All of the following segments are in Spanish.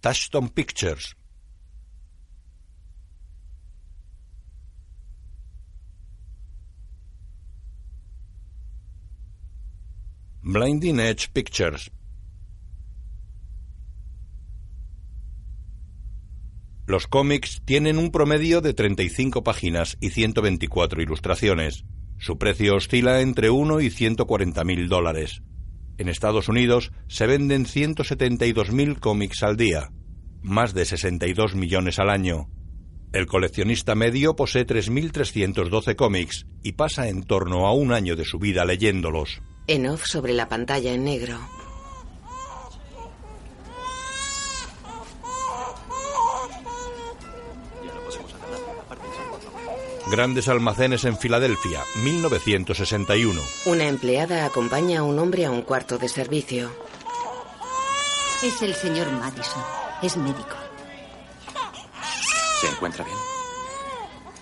Touchstone Pictures. Blinding Edge Pictures. Los cómics tienen un promedio de 35 páginas y 124 ilustraciones. Su precio oscila entre 1 y 140 mil dólares. En Estados Unidos se venden 172.000 cómics al día, más de 62 millones al año. El coleccionista medio posee 3.312 cómics y pasa en torno a un año de su vida leyéndolos. En off sobre la pantalla en negro. Grandes almacenes en Filadelfia, 1961. Una empleada acompaña a un hombre a un cuarto de servicio. Es el señor Madison. Es médico. ¿Se encuentra bien?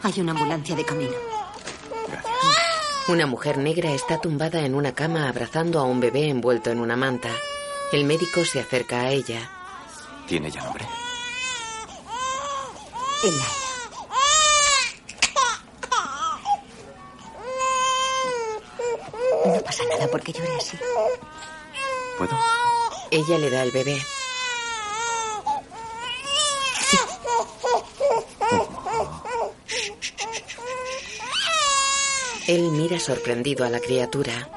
Hay una ambulancia de camino. Gracias. Una mujer negra está tumbada en una cama abrazando a un bebé envuelto en una manta. El médico se acerca a ella. ¿Tiene ya nombre? Elaya. Pasa nada porque llore así. ¿Puedo? Ella le da el bebé. Él mira sorprendido a la criatura.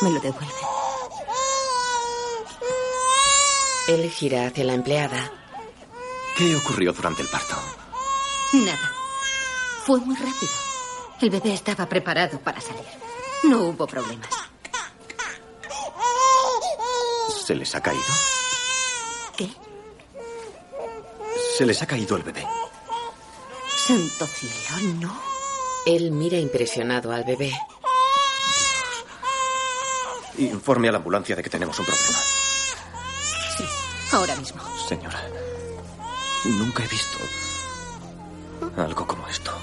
Me lo devuelve. Él gira hacia la empleada. ¿Qué ocurrió durante el parto? Nada. Fue muy rápido. El bebé estaba preparado para salir. No hubo problemas. ¿Se les ha caído? ¿Qué? Se les ha caído el bebé. Santo cielo, no. Él mira impresionado al bebé. Informe a la ambulancia de que tenemos un problema. Sí, ahora mismo. Señora, nunca he visto algo como esto.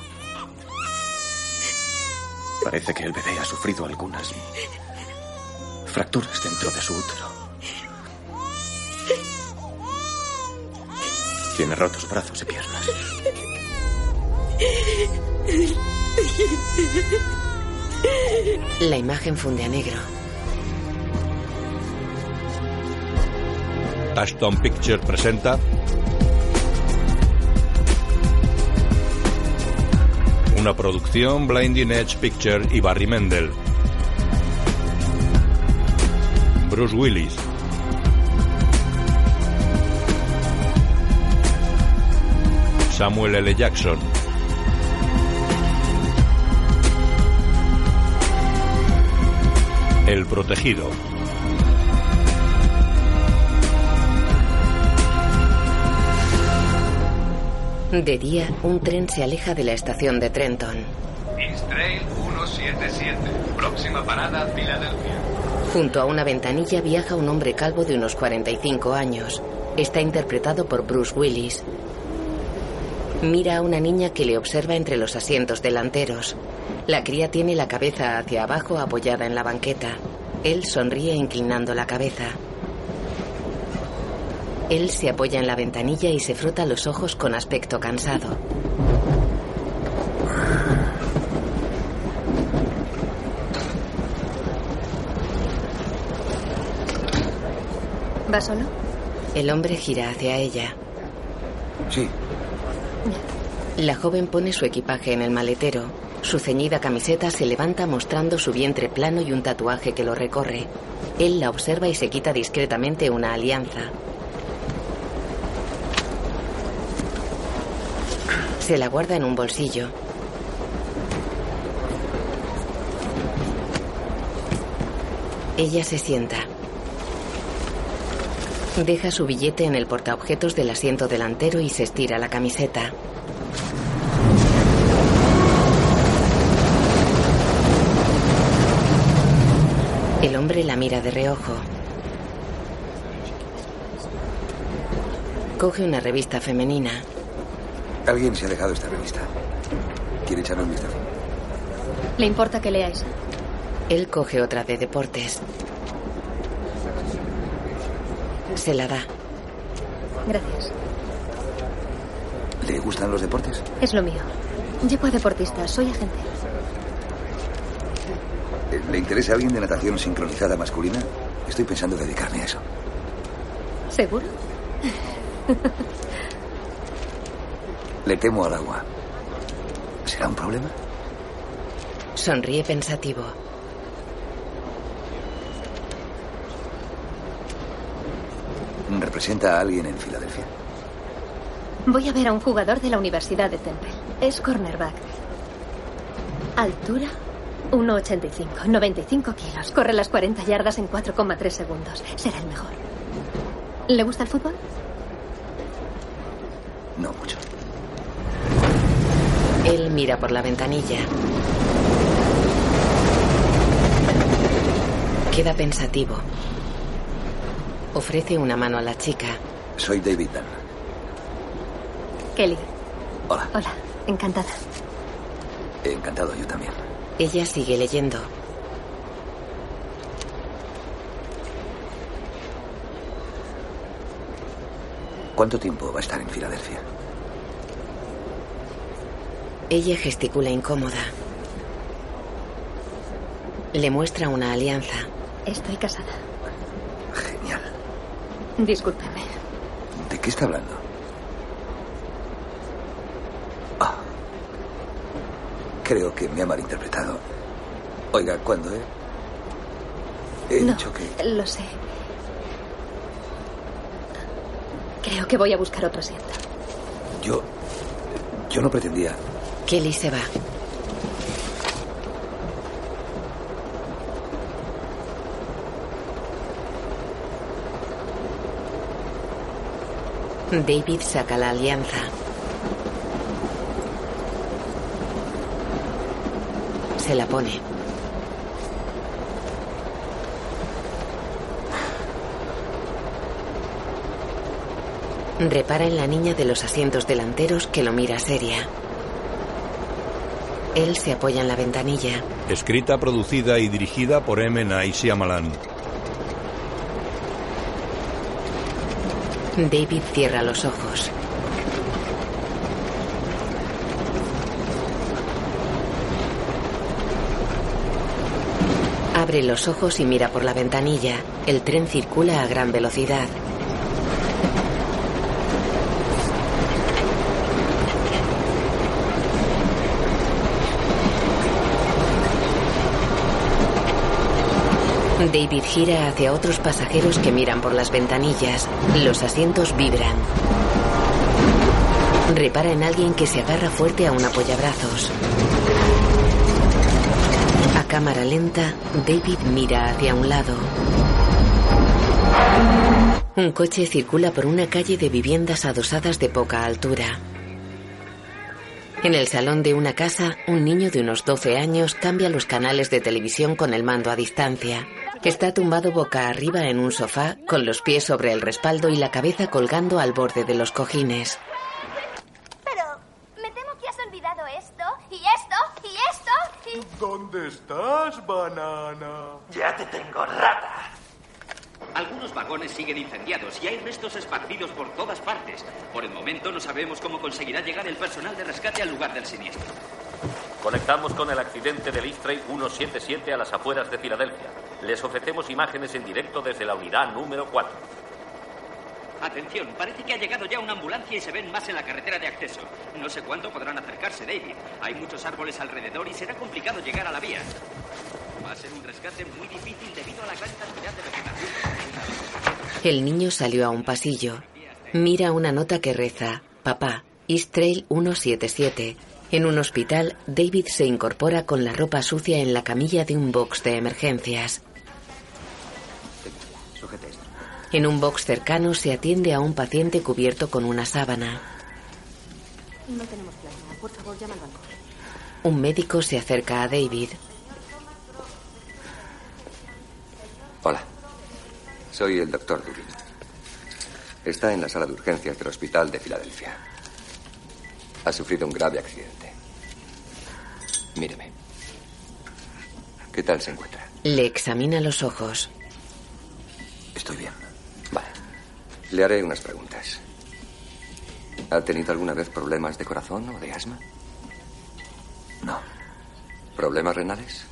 Parece que el bebé ha sufrido algunas fracturas dentro de su útero. Tiene rotos brazos y piernas. La imagen funde a negro. Ashton Pictures presenta una producción Blinding Edge Picture y Barry Mendel. Bruce Willis. Samuel L. Jackson. El protegido. De día, un tren se aleja de la estación de Trenton. East Trail 177. Próxima parada, Filadelfia. Junto a una ventanilla viaja un hombre calvo de unos 45 años. Está interpretado por Bruce Willis. Mira a una niña que le observa entre los asientos delanteros. La cría tiene la cabeza hacia abajo apoyada en la banqueta. Él sonríe inclinando la cabeza. Él se apoya en la ventanilla y se frota los ojos con aspecto cansado. ¿Va solo? El hombre gira hacia ella. Sí, La joven pone su equipaje en el maletero. Su ceñida camiseta se levanta mostrando su vientre plano y un tatuaje que lo recorre. Él la observa y se quita discretamente una alianza. Se la guarda en un bolsillo. Ella se sienta. Deja su billete en el portaobjetos del asiento delantero y se estira la camiseta. El hombre la mira de reojo. Coge una revista femenina. Alguien se ha dejado esta revista. ¿Quiere echarle un vistazo? ¿Le importa que lea eso? Él coge otra de deportes. Se la da. Gracias. ¿Le gustan los deportes? Es lo mío. Llevo a deportistas, soy agente. Eh, ¿Le interesa a alguien de natación sincronizada masculina? Estoy pensando dedicarme a eso. ¿Seguro? Le temo al agua. ¿Será un problema? Sonríe pensativo. ¿Representa a alguien en Filadelfia? Voy a ver a un jugador de la Universidad de Temple. Es cornerback. Altura 1,85. 95 kilos. Corre las 40 yardas en 4,3 segundos. Será el mejor. ¿Le gusta el fútbol? No mucho. Él mira por la ventanilla. Queda pensativo. Ofrece una mano a la chica. Soy David Dunn. Kelly. Hola. Hola, encantada. Encantado, yo también. Ella sigue leyendo. ¿Cuánto tiempo va a estar en Filadelfia? Ella gesticula incómoda. Le muestra una alianza. Estoy casada. Genial. Discúlpeme. ¿De qué está hablando? Ah. Creo que me ha malinterpretado. Oiga, ¿cuándo he? He no, dicho que. Lo sé. Creo que voy a buscar otro asiento. Yo. Yo no pretendía. Kelly se va. David saca la alianza. Se la pone. Repara en la niña de los asientos delanteros que lo mira seria. Él se apoya en la ventanilla. Escrita, producida y dirigida por M. Night Shyamalan. David cierra los ojos. Abre los ojos y mira por la ventanilla. El tren circula a gran velocidad. David gira hacia otros pasajeros que miran por las ventanillas. Los asientos vibran. Repara en alguien que se agarra fuerte a un apoyabrazos. A cámara lenta, David mira hacia un lado. Un coche circula por una calle de viviendas adosadas de poca altura. En el salón de una casa, un niño de unos 12 años cambia los canales de televisión con el mando a distancia. Está tumbado boca arriba en un sofá, con los pies sobre el respaldo y la cabeza colgando al borde de los cojines. Pero me temo que has olvidado esto, y esto, y esto, y... ¿Dónde estás, banana? Ya te tengo, rata. Algunos vagones siguen incendiados y hay restos esparcidos por todas partes. Por el momento no sabemos cómo conseguirá llegar el personal de rescate al lugar del siniestro. Conectamos con el accidente del East Train 177 a las afueras de Filadelfia. Les ofrecemos imágenes en directo desde la unidad número 4. Atención, parece que ha llegado ya una ambulancia y se ven más en la carretera de acceso. No sé cuánto podrán acercarse, David. Hay muchos árboles alrededor y será complicado llegar a la vía. Va a ser un rescate muy difícil debido a la gran cantidad de vegetación. El niño salió a un pasillo. Mira una nota que reza: Papá, East Trail 177. En un hospital, David se incorpora con la ropa sucia en la camilla de un box de emergencias. En un box cercano se atiende a un paciente cubierto con una sábana. No tenemos plasma. Por favor, llama al banco. Un médico se acerca a David. Hola. Soy el doctor Dubin. Está en la sala de urgencias del hospital de Filadelfia. Ha sufrido un grave accidente. Míreme. ¿Qué tal se encuentra? Le examina los ojos. Estoy bien. Le haré unas preguntas. ¿Ha tenido alguna vez problemas de corazón o de asma? No. ¿Problemas renales?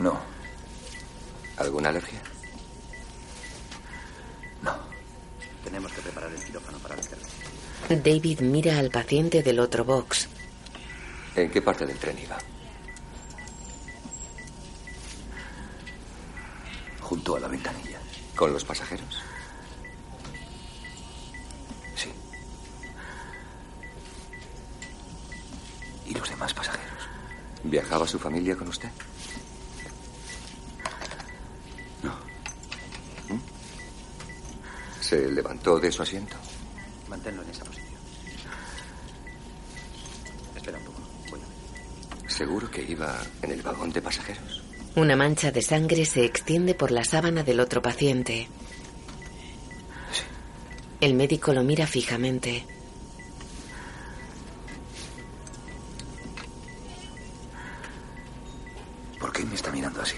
No. ¿Alguna alergia? No. Tenemos que preparar el quirófano para la. David mira al paciente del otro box. ¿En qué parte del tren iba? Junto a la ventanilla. ¿Con los pasajeros? ¿Y los demás pasajeros? ¿Viajaba su familia con usted? No. ¿Mm? ¿Se levantó de su asiento? Manténlo en esa posición. Espera un poco. Voy a ver. ¿Seguro que iba en el vagón de pasajeros? Una mancha de sangre se extiende por la sábana del otro paciente. El médico lo mira fijamente. Qué me está mirando así?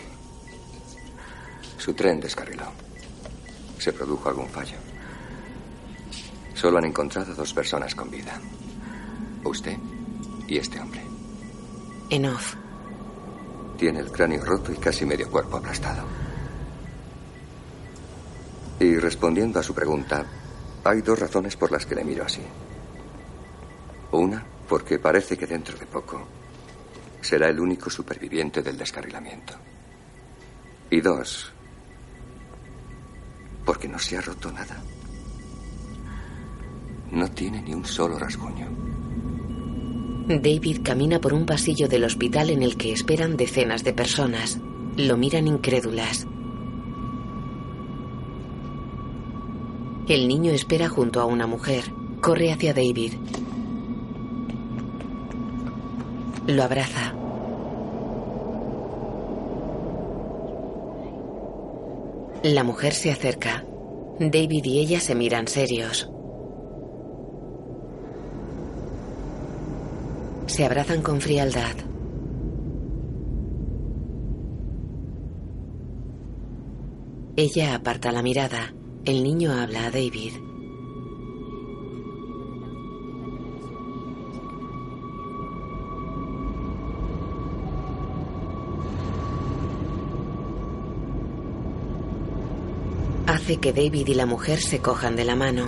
Su tren descarriló. Se produjo algún fallo. Solo han encontrado dos personas con vida. Usted y este hombre. En off. Tiene el cráneo roto y casi medio cuerpo aplastado. Y respondiendo a su pregunta, hay dos razones por las que le miro así. Una, porque parece que dentro de poco será el único superviviente del descarrilamiento. Y dos, porque no se ha roto nada. No tiene ni un solo rasguño. David camina por un pasillo del hospital en el que esperan decenas de personas. Lo miran incrédulas. El niño espera junto a una mujer. Corre hacia David. Lo abraza. La mujer se acerca. David y ella se miran serios. Se abrazan con frialdad. Ella aparta la mirada. El niño habla a David. Hace que David y la mujer se cojan de la mano.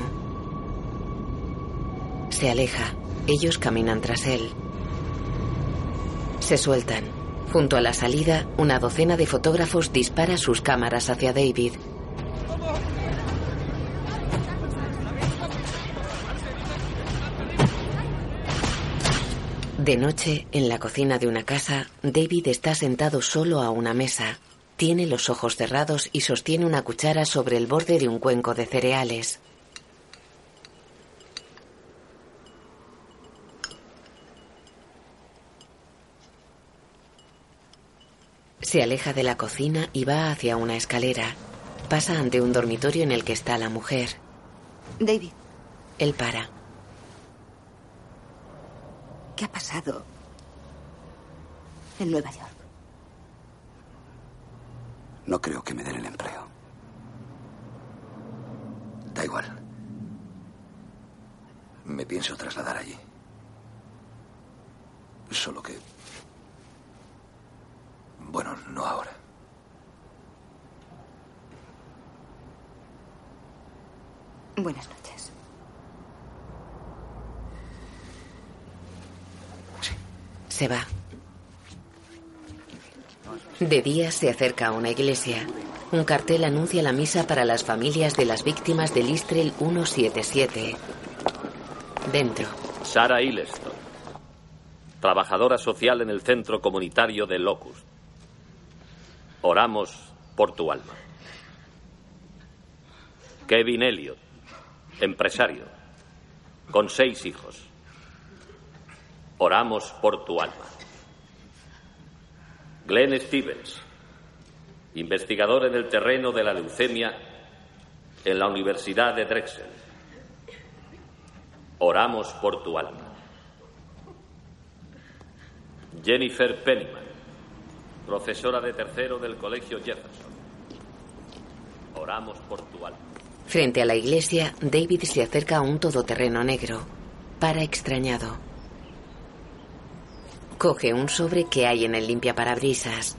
Se aleja. Ellos caminan tras él. Se sueltan. Junto a la salida, una docena de fotógrafos dispara sus cámaras hacia David. De noche, en la cocina de una casa, David está sentado solo a una mesa. Tiene los ojos cerrados y sostiene una cuchara sobre el borde de un cuenco de cereales. Se aleja de la cocina y va hacia una escalera. Pasa ante un dormitorio en el que está la mujer. David, Él para. ¿qué ha pasado en Nueva York? No creo que me den el empleo. Da igual. Me pienso trasladar allí. Solo que... Bueno, no ahora. Buenas noches. Se va. De día se acerca a una iglesia. Un cartel anuncia la misa para las familias de las víctimas del Istrel 177. Dentro. Sara Hilleston, trabajadora social en el centro comunitario de Locust. Oramos por tu alma. Kevin Elliot, empresario, con seis hijos. Oramos por tu alma. Glenn Stevens, investigador en el terreno de la leucemia en la Universidad de Drexel. Oramos por tu alma. Jennifer Pennyman, profesora de tercero del Colegio Jefferson. Oramos por tu alma. Frente a la iglesia, David se acerca a un todoterreno negro. Para extrañado. Coge un sobre que hay en el limpiaparabrisas.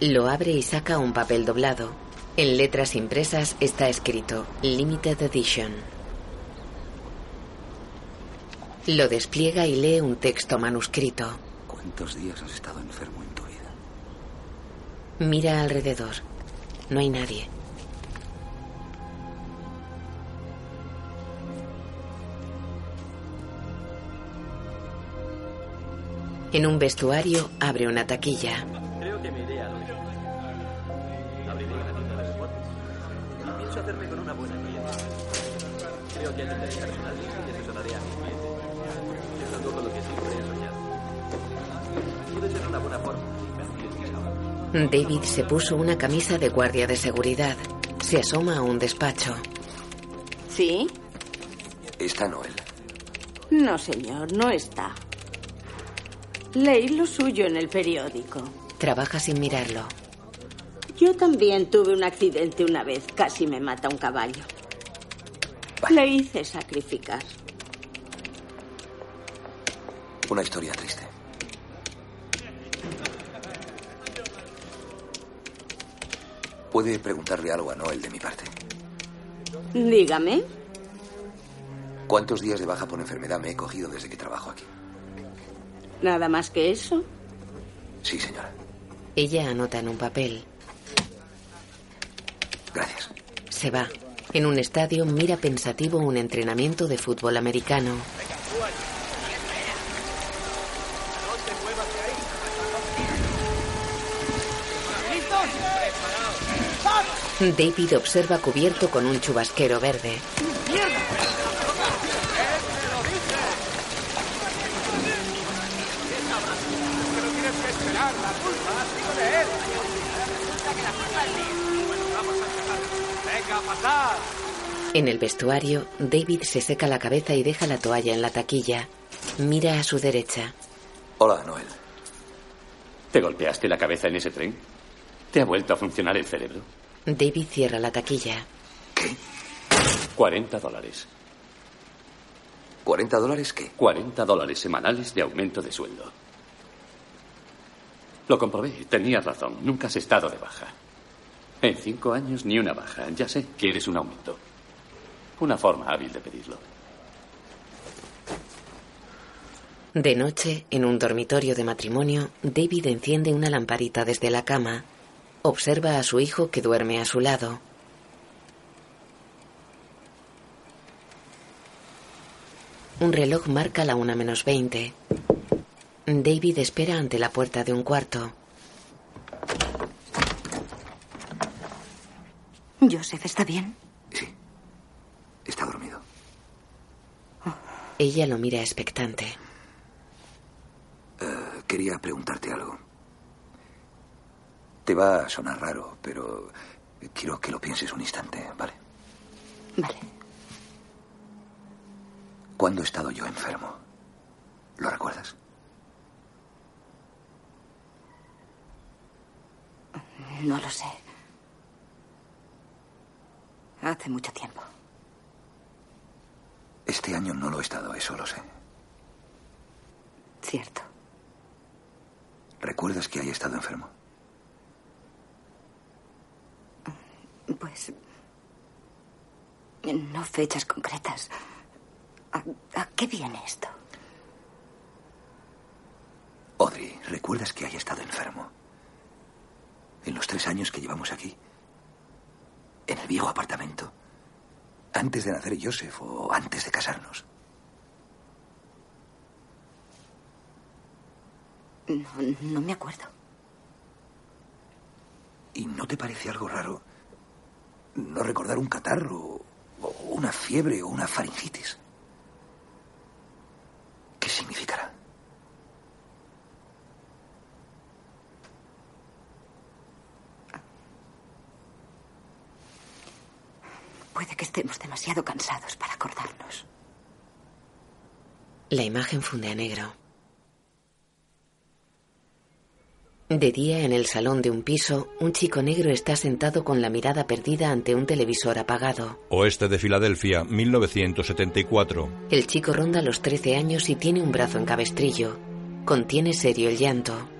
Lo abre y saca un papel doblado. En letras impresas está escrito Limited Edition. Lo despliega y lee un texto manuscrito. ¿Cuántos días has estado enfermo en tu vida? Mira alrededor. No hay nadie. En un vestuario abre una taquilla. Creo que me iré a Londres. Abriré una tienda de deportes. Y pienso hacerme con una buena cliente. Creo que atenderé personalmente y asesoraré a mis clientes. Es algo con lo que siempre he soñado. Quiero tener una buena forma. David se puso una camisa de guardia de seguridad. Se asoma a un despacho. ¿Sí? ¿Está Noel? No, señor, no está. Leí lo suyo en el periódico. Trabaja sin mirarlo. Yo también tuve un accidente una vez. Casi me mata un caballo. Le hice sacrificar. Una historia triste. ¿Puede preguntarle algo a Noel de mi parte? Dígame. ¿Cuántos días de baja por enfermedad me he cogido desde que trabajo aquí? Nada más que eso. Sí, señora. Ella anota en un papel. Gracias. Se va. En un estadio mira pensativo un entrenamiento de fútbol americano. David observa cubierto con un chubasquero verde. En el vestuario, David se seca la cabeza y deja la toalla en la taquilla. Mira a su derecha. Hola, Noel. ¿Te golpeaste la cabeza en ese tren? ¿Te ha vuelto a funcionar el cerebro? David cierra la taquilla. 40 dólares. ¿40 dólares qué? 40 dólares semanales de aumento de sueldo. Lo comprobé. Tenías razón. Nunca has estado de baja. En cinco años ni una baja. Ya sé, quieres un aumento. Una forma hábil de pedirlo. De noche, en un dormitorio de matrimonio, David enciende una lamparita desde la cama. Observa a su hijo que duerme a su lado. Un reloj marca la una menos veinte. David espera ante la puerta de un cuarto. Joseph, ¿está bien? Está dormido. Ella lo mira expectante. Eh, quería preguntarte algo. Te va a sonar raro, pero quiero que lo pienses un instante, ¿vale? Vale. ¿Cuándo he estado yo enfermo? ¿Lo recuerdas? No lo sé. Hace mucho tiempo. Este año no lo he estado, eso lo sé. Cierto. ¿Recuerdas que haya estado enfermo? Pues. No fechas concretas. ¿A, a qué viene esto? Audrey, ¿recuerdas que haya estado enfermo? En los tres años que llevamos aquí. En el viejo apartamento. Antes de nacer Joseph o antes de casarnos. No, no me acuerdo. ¿Y no te parece algo raro no recordar un catarro o una fiebre o una faringitis? ¿Qué significará? Puede que estemos demasiado cansados para acordarnos. La imagen funde a negro. De día, en el salón de un piso, un chico negro está sentado con la mirada perdida ante un televisor apagado. Oeste de Filadelfia, 1974. El chico ronda los 13 años y tiene un brazo en cabestrillo. Contiene serio el llanto.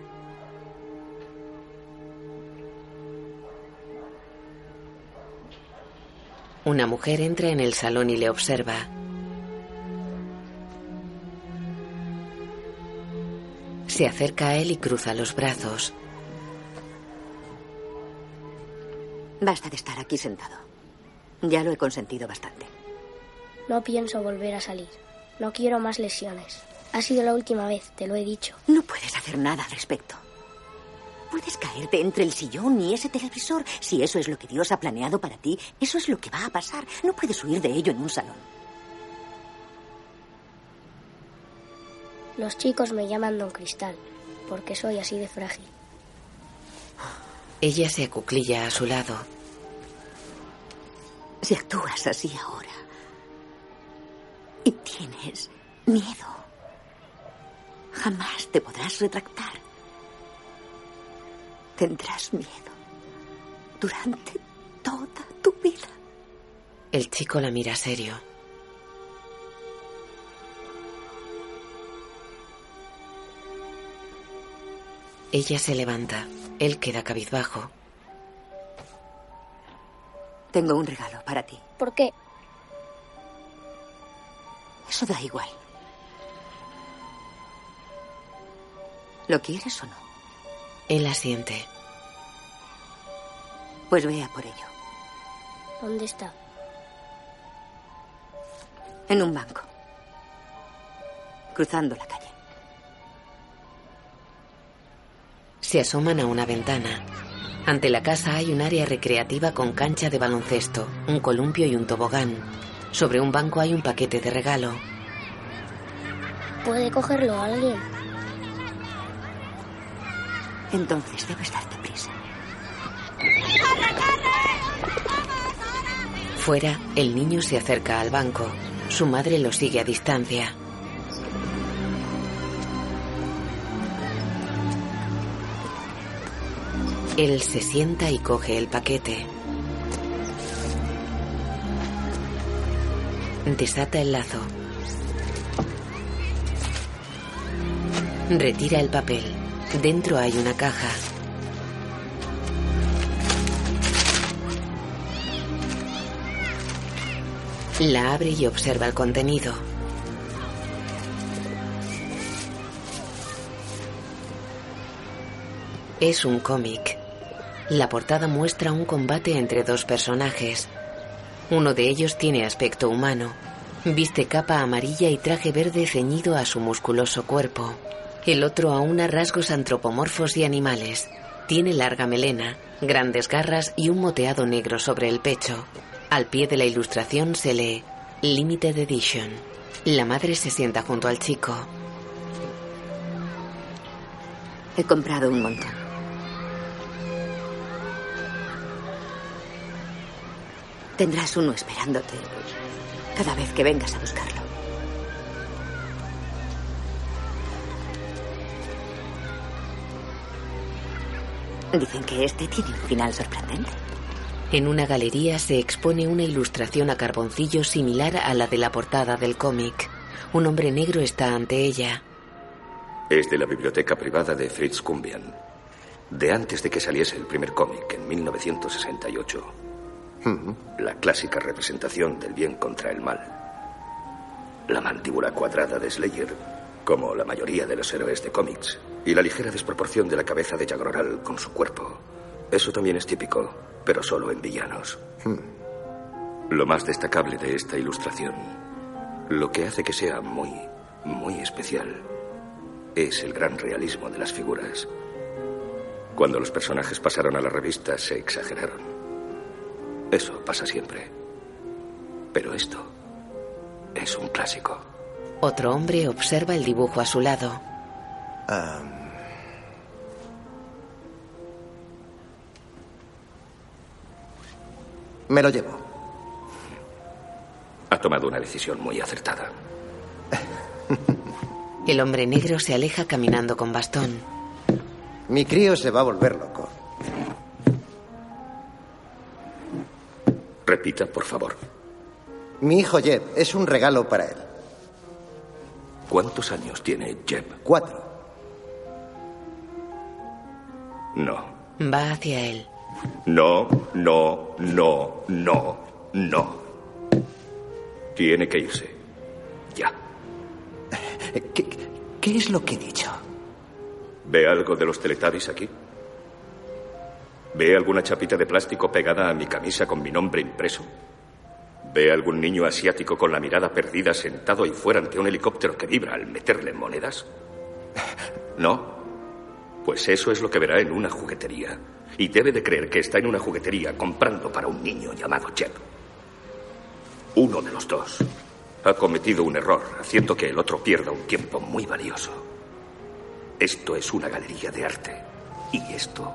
Una mujer entra en el salón y le observa. Se acerca a él y cruza los brazos. Basta de estar aquí sentado. Ya lo he consentido bastante. No pienso volver a salir. No quiero más lesiones. Ha sido la última vez, te lo he dicho. No puedes hacer nada al respecto. Puedes caerte entre el sillón y ese televisor. Si eso es lo que Dios ha planeado para ti, eso es lo que va a pasar. No puedes huir de ello en un salón. Los chicos me llaman Don Cristal, porque soy así de frágil. Ella se acuclilla a su lado. Si actúas así ahora y tienes miedo, jamás te podrás retractar. Tendrás miedo durante toda tu vida. El chico la mira serio. Ella se levanta. Él queda cabizbajo. Tengo un regalo para ti. ¿Por qué? Eso da igual. ¿Lo quieres o no? Él asiente. Pues vea por ello. ¿Dónde está? En un banco. Cruzando la calle. Se asoman a una ventana. Ante la casa hay un área recreativa con cancha de baloncesto, un columpio y un tobogán. Sobre un banco hay un paquete de regalo. ¿Puede cogerlo alguien? Entonces debes darte prisa. Fuera, el niño se acerca al banco. Su madre lo sigue a distancia. Él se sienta y coge el paquete. Desata el lazo. Retira el papel. Dentro hay una caja. La abre y observa el contenido. Es un cómic. La portada muestra un combate entre dos personajes. Uno de ellos tiene aspecto humano. Viste capa amarilla y traje verde ceñido a su musculoso cuerpo. El otro aúna rasgos antropomorfos y animales. Tiene larga melena, grandes garras y un moteado negro sobre el pecho. Al pie de la ilustración se lee Limited Edition. La madre se sienta junto al chico. He comprado un montón. Tendrás uno esperándote cada vez que vengas a buscarlo. Dicen que este tiene un final sorprendente. En una galería se expone una ilustración a carboncillo similar a la de la portada del cómic. Un hombre negro está ante ella. Es de la biblioteca privada de Fritz Kumbian. De antes de que saliese el primer cómic, en 1968. La clásica representación del bien contra el mal. La mandíbula cuadrada de Slayer, como la mayoría de los héroes de cómics. Y la ligera desproporción de la cabeza de Jagroral con su cuerpo. Eso también es típico, pero solo en villanos. Lo más destacable de esta ilustración, lo que hace que sea muy, muy especial, es el gran realismo de las figuras. Cuando los personajes pasaron a la revista se exageraron. Eso pasa siempre. Pero esto es un clásico. Otro hombre observa el dibujo a su lado. Me lo llevo. Ha tomado una decisión muy acertada. El hombre negro se aleja caminando con bastón. Mi crío se va a volver loco. Repita, por favor. Mi hijo Jeb es un regalo para él. ¿Cuántos años tiene Jeb? Cuatro. No. Va hacia él. No, no, no, no, no. Tiene que irse. Ya. ¿Qué, qué es lo que he dicho? ¿Ve algo de los Teletubbies aquí? ¿Ve alguna chapita de plástico pegada a mi camisa con mi nombre impreso? ¿Ve algún niño asiático con la mirada perdida sentado ahí fuera ante un helicóptero que vibra al meterle monedas? ¿No? Pues eso es lo que verá en una juguetería. Y debe de creer que está en una juguetería comprando para un niño llamado Jeb. Uno de los dos ha cometido un error, haciendo que el otro pierda un tiempo muy valioso. Esto es una galería de arte. Y esto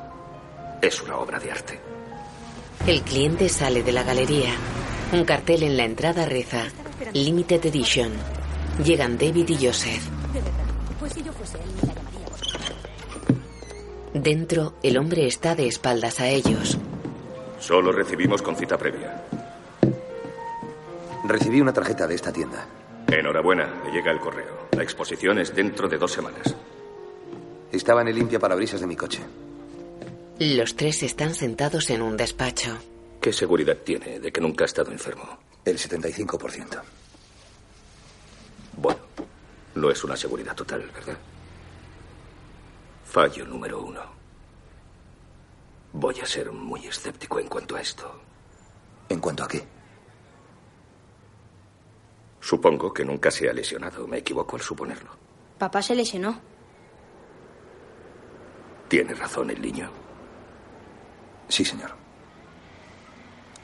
es una obra de arte. El cliente sale de la galería. Un cartel en la entrada reza Limited Edition. Llegan David y Joseph. Pues si yo fuese él, me la llamaría por Dentro, el hombre está de espaldas a ellos. Solo recibimos con cita previa. Recibí una tarjeta de esta tienda. Enhorabuena, me llega el correo. La exposición es dentro de dos semanas. Estaba en el limpia parabrisas de mi coche. Los tres están sentados en un despacho. ¿Qué seguridad tiene de que nunca ha estado enfermo? El 75%. Bueno, no es una seguridad total, ¿verdad? Fallo número uno. Voy a ser muy escéptico en cuanto a esto. ¿En cuanto a qué? Supongo que nunca se ha lesionado. Me equivoco al suponerlo. Papá se lesionó. Tiene razón el niño. Sí, señor.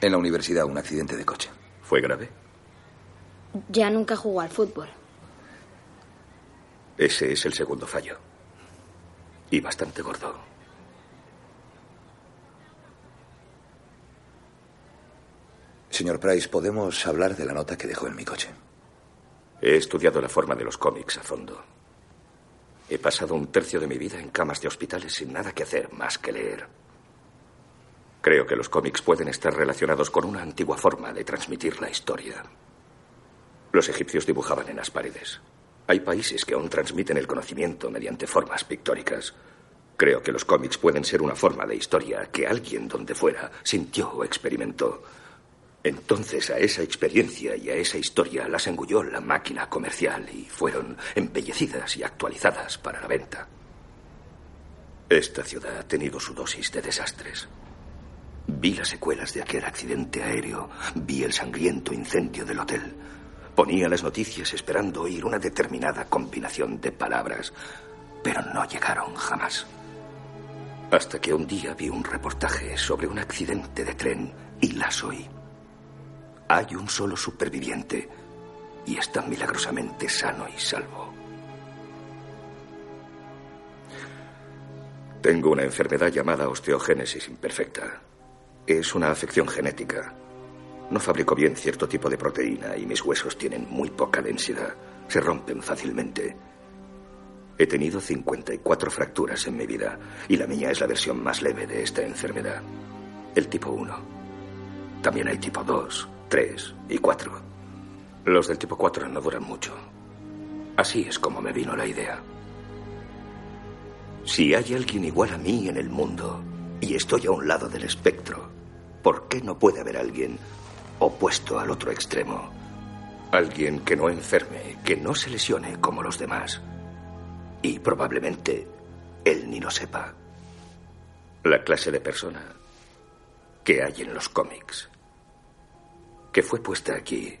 En la universidad, un accidente de coche. ¿Fue grave? Ya nunca jugó al fútbol. Ese es el segundo fallo. Y bastante gordo. Señor Price, ¿podemos hablar de la nota que dejó en mi coche? He estudiado la forma de los cómics a fondo. He pasado un tercio de mi vida en camas de hospitales sin nada que hacer más que leer. Creo que los cómics pueden estar relacionados con una antigua forma de transmitir la historia. Los egipcios dibujaban en las paredes. Hay países que aún transmiten el conocimiento mediante formas pictóricas. Creo que los cómics pueden ser una forma de historia que alguien donde fuera sintió o experimentó. Entonces a esa experiencia y a esa historia las engulló la máquina comercial y fueron embellecidas y actualizadas para la venta. Esta ciudad ha tenido su dosis de desastres. Vi las secuelas de aquel accidente aéreo, vi el sangriento incendio del hotel. Ponía las noticias esperando oír una determinada combinación de palabras, pero no llegaron jamás. Hasta que un día vi un reportaje sobre un accidente de tren y las oí. Hay un solo superviviente y está milagrosamente sano y salvo. Tengo una enfermedad llamada osteogénesis imperfecta. Es una afección genética. No fabrico bien cierto tipo de proteína y mis huesos tienen muy poca densidad. Se rompen fácilmente. He tenido 54 fracturas en mi vida y la mía es la versión más leve de esta enfermedad. El tipo 1. También hay tipo 2, 3 y 4. Los del tipo 4 no duran mucho. Así es como me vino la idea. Si hay alguien igual a mí en el mundo y estoy a un lado del espectro, ¿por qué no puede haber alguien opuesto al otro extremo? Alguien que no enferme, que no se lesione como los demás. Y probablemente él ni lo sepa. La clase de persona que hay en los cómics. Que fue puesta aquí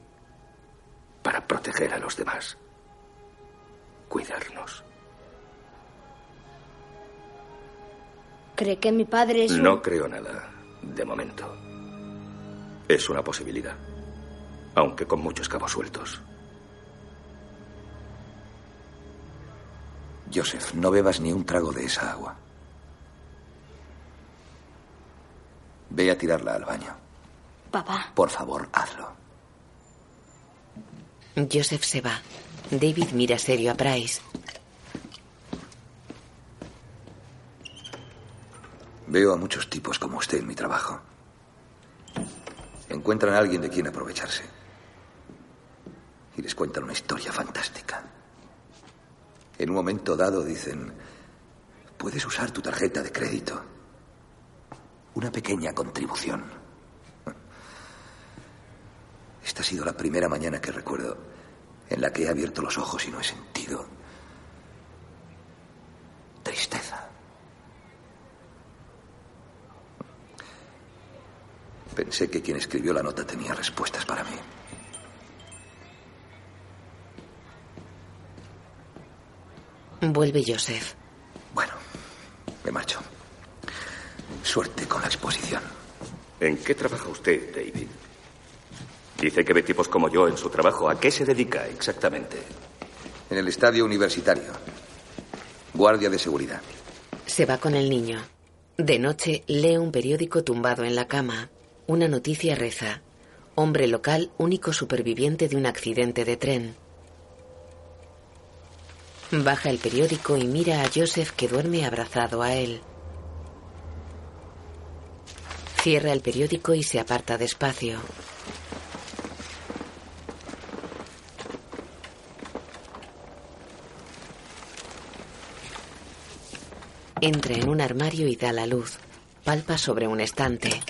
para proteger a los demás. Cuidarnos. ¿Cree que mi padre es un... No creo nada, de momento. Es una posibilidad, aunque con muchos cabos sueltos. Joseph, no bebas ni un trago de esa agua. Ve a tirarla al baño. Papá. Por favor, hazlo. Joseph se va. David mira serio a Price. Veo a muchos tipos como usted en mi trabajo. Encuentran a alguien de quien aprovecharse. Y les cuentan una historia fantástica. En un momento dado dicen, puedes usar tu tarjeta de crédito. Una pequeña contribución. Esta ha sido la primera mañana que recuerdo en la que he abierto los ojos y no he sentido tristeza. Pensé que quien escribió la nota tenía respuestas para mí. Vuelve Joseph. Bueno, me marcho. Suerte con la exposición. ¿En qué trabaja usted, David? Dice que ve tipos como yo en su trabajo. ¿A qué se dedica exactamente? En el estadio universitario. Guardia de seguridad. Se va con el niño. De noche lee un periódico tumbado en la cama. Una noticia reza. Hombre local único superviviente de un accidente de tren. Baja el periódico y mira a Joseph que duerme abrazado a él. Cierra el periódico y se aparta despacio. Entra en un armario y da la luz. Palpa sobre un estante.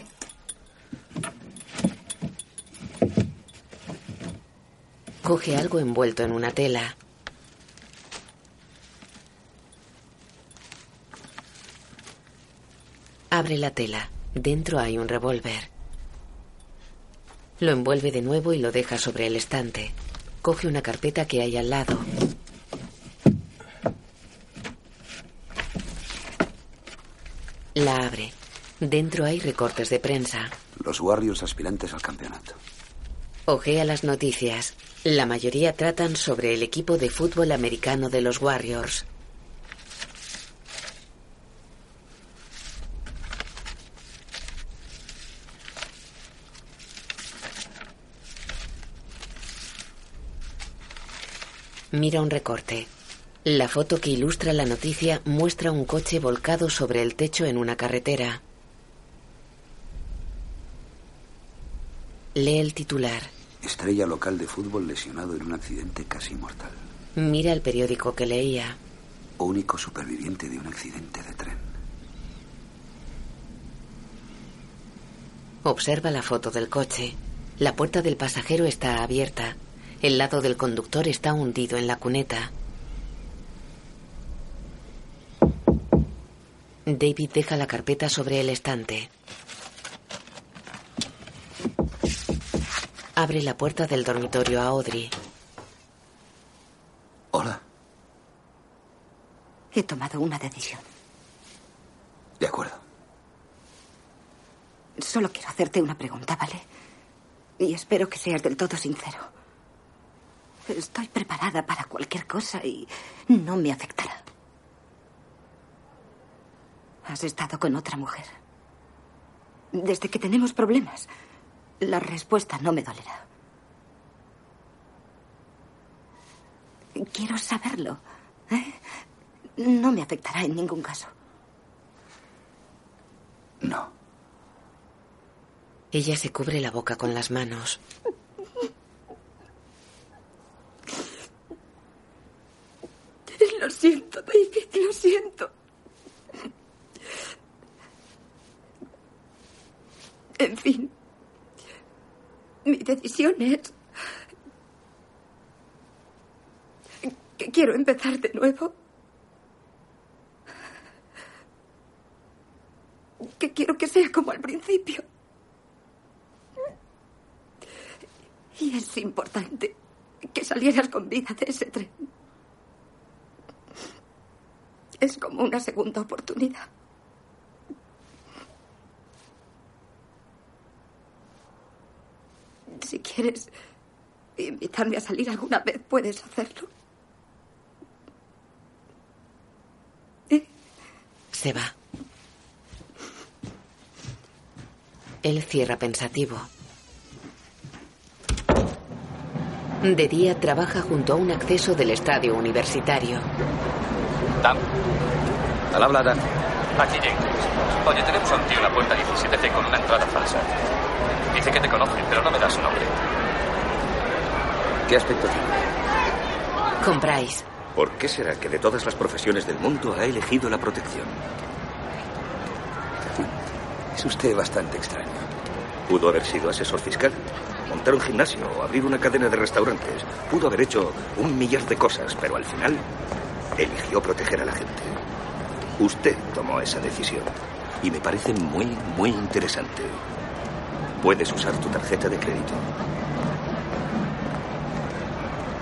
Coge algo envuelto en una tela. Abre la tela. Dentro hay un revólver. Lo envuelve de nuevo y lo deja sobre el estante. Coge una carpeta que hay al lado. La abre. Dentro hay recortes de prensa. Los Warriors aspirantes al campeonato. Ojea las noticias. La mayoría tratan sobre el equipo de fútbol americano de los Warriors. Mira un recorte. La foto que ilustra la noticia muestra un coche volcado sobre el techo en una carretera. Lee el titular. Estrella local de fútbol lesionado en un accidente casi mortal. Mira el periódico que leía. Único superviviente de un accidente de tren. Observa la foto del coche. La puerta del pasajero está abierta. El lado del conductor está hundido en la cuneta. David deja la carpeta sobre el estante. Abre la puerta del dormitorio a Audrey. Hola. He tomado una decisión. De acuerdo. Solo quiero hacerte una pregunta, ¿vale? Y espero que seas del todo sincero. Estoy preparada para cualquier cosa y no me afectará. Has estado con otra mujer. Desde que tenemos problemas, la respuesta no me dolerá. Quiero saberlo. ¿eh? No me afectará en ningún caso. No. Ella se cubre la boca con las manos. Lo siento, David, lo siento. En fin, mi decisión es que quiero empezar de nuevo. Que quiero que sea como al principio. Y es importante que salieras con vida de ese tren. Es como una segunda oportunidad. Si quieres invitarme a salir alguna vez, puedes hacerlo. Se va. Él cierra pensativo. De día trabaja junto a un acceso del estadio universitario. Tam. Al habla, Dan. Aquí Jenkins. Oye, tenemos a un tío en la puerta 17C con una entrada falsa. Dice que te conoce, pero no me da su nombre. ¿Qué aspecto tiene? Con Price. ¿Por qué será que de todas las profesiones del mundo ha elegido la protección? Es usted bastante extraño. Pudo haber sido asesor fiscal, montar un gimnasio o abrir una cadena de restaurantes. Pudo haber hecho un millar de cosas, pero al final eligió proteger a la gente. Usted tomó esa decisión y me parece muy, muy interesante. Puedes usar tu tarjeta de crédito.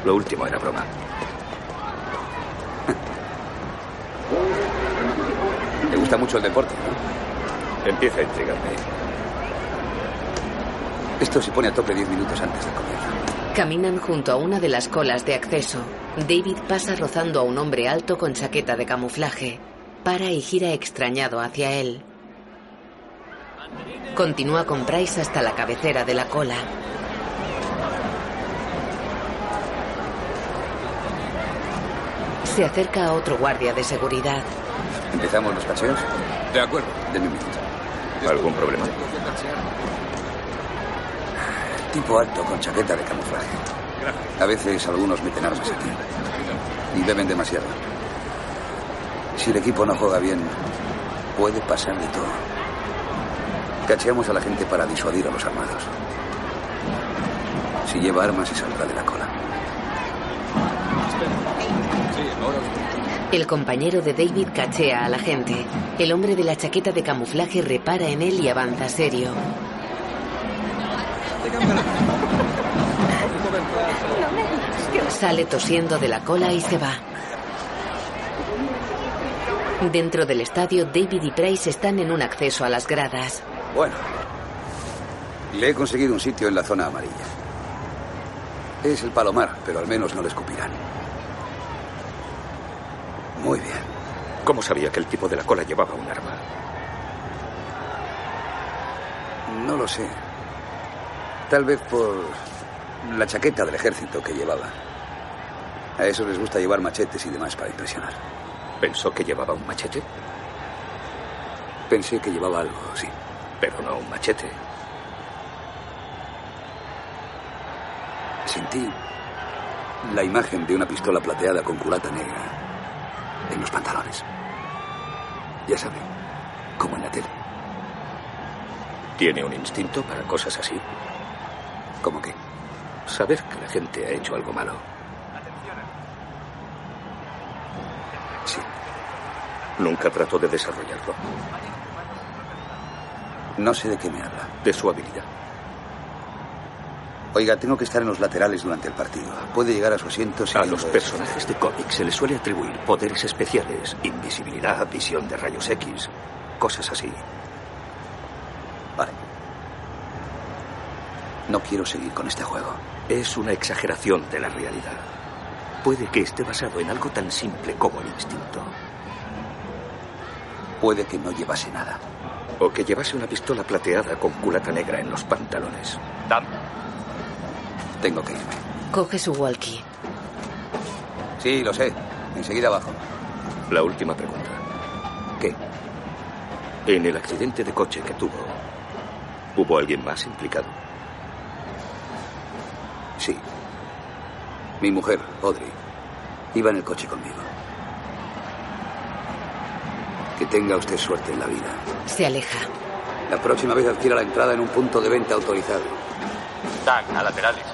Lo último era broma. Te gusta mucho el deporte, ¿no? Empieza a intrigarme. Esto se pone a tope diez minutos antes del comienzo. Caminan junto a una de las colas de acceso. David pasa rozando a un hombre alto con chaqueta de camuflaje. Para y gira extrañado hacia él. Continúa con Price hasta la cabecera de la cola. Se acerca a otro guardia de seguridad. ¿Empezamos los paseos? De acuerdo. Deme un minuto. ¿Algún problema? Tipo alto con chaqueta de camuflaje. A veces algunos meten armas aquí. Y beben demasiado. Si el equipo no juega bien, puede pasar de todo. Cacheamos a la gente para disuadir a los armados. Si lleva armas, se saldrá de la cola. El compañero de David cachea a la gente. El hombre de la chaqueta de camuflaje repara en él y avanza serio. Sale tosiendo de la cola y se va. Dentro del estadio, David y Price están en un acceso a las gradas. Bueno, le he conseguido un sitio en la zona amarilla. Es el Palomar, pero al menos no le escupirán. Muy bien. ¿Cómo sabía que el tipo de la cola llevaba un arma? No lo sé. Tal vez por la chaqueta del ejército que llevaba. A eso les gusta llevar machetes y demás para impresionar. ¿Pensó que llevaba un machete? Pensé que llevaba algo, sí. Pero no un machete. Sentí la imagen de una pistola plateada con culata negra en los pantalones. Ya sabe, como en la tele. ¿Tiene un instinto para cosas así? ¿Cómo qué? Saber que la gente ha hecho algo malo. Sí. Nunca trató de desarrollarlo. No sé de qué me habla. De su habilidad. Oiga, tengo que estar en los laterales durante el partido. Puede llegar a su asiento si A los personajes de cómics se les suele atribuir poderes especiales, invisibilidad, visión de rayos X, cosas así. Vale. No quiero seguir con este juego. Es una exageración de la realidad. Puede que esté basado en algo tan simple como el instinto. Puede que no llevase nada. O que llevase una pistola plateada con culata negra en los pantalones. Dame. Tengo que irme. Coge su walkie. Sí, lo sé. Enseguida abajo. La última pregunta. ¿Qué? En el accidente de coche que tuvo, ¿hubo alguien más implicado? Sí. Mi mujer, Audrey, iba en el coche conmigo. Que tenga usted suerte en la vida. Se aleja. La próxima vez adquiera la entrada en un punto de venta autorizado. Dan, a laterales.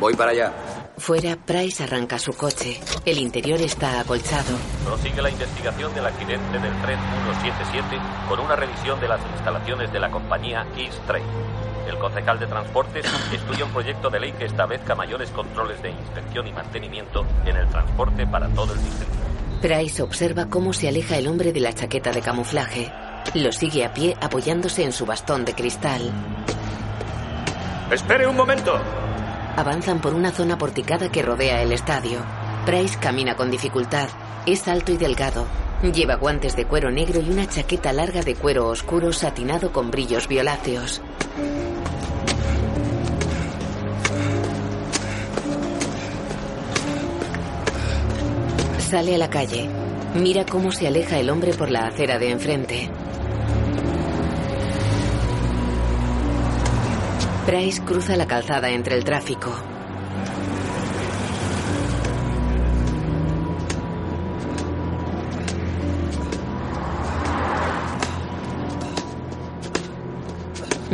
Voy para allá. Fuera, Price arranca su coche. El interior está acolchado. Prosigue la investigación del accidente del tren 177 con una revisión de las instalaciones de la compañía East Train. El concejal de Transportes estudia un proyecto de ley que establezca mayores controles de inspección y mantenimiento en el transporte para todo el distrito. Price observa cómo se aleja el hombre de la chaqueta de camuflaje. Lo sigue a pie apoyándose en su bastón de cristal. ¡Espere un momento! Avanzan por una zona porticada que rodea el estadio. Price camina con dificultad. Es alto y delgado. Lleva guantes de cuero negro y una chaqueta larga de cuero oscuro satinado con brillos violáceos. Sale a la calle. Mira cómo se aleja el hombre por la acera de enfrente. Price cruza la calzada entre el tráfico.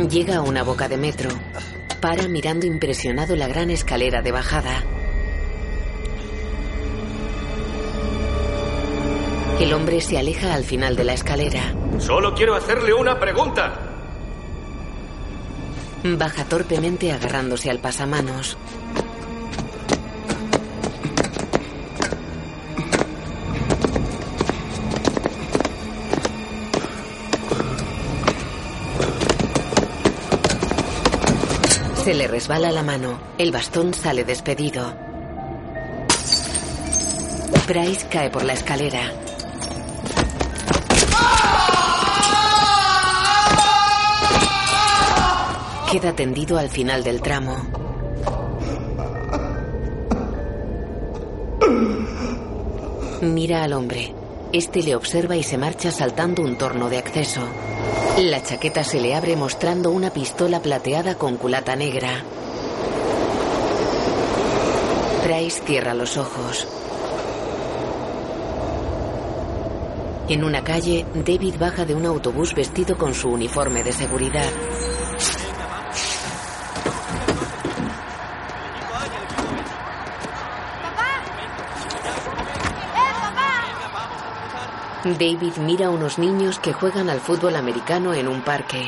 Llega a una boca de metro. Para mirando impresionado la gran escalera de bajada. El hombre se aleja al final de la escalera. Solo quiero hacerle una pregunta. Baja torpemente agarrándose al pasamanos. Se le resbala la mano. El bastón sale despedido. Price cae por la escalera. Queda tendido al final del tramo. Mira al hombre. Este le observa y se marcha saltando un torno de acceso. La chaqueta se le abre mostrando una pistola plateada con culata negra. Price cierra los ojos. En una calle, David baja de un autobús vestido con su uniforme de seguridad. David mira a unos niños que juegan al fútbol americano en un parque.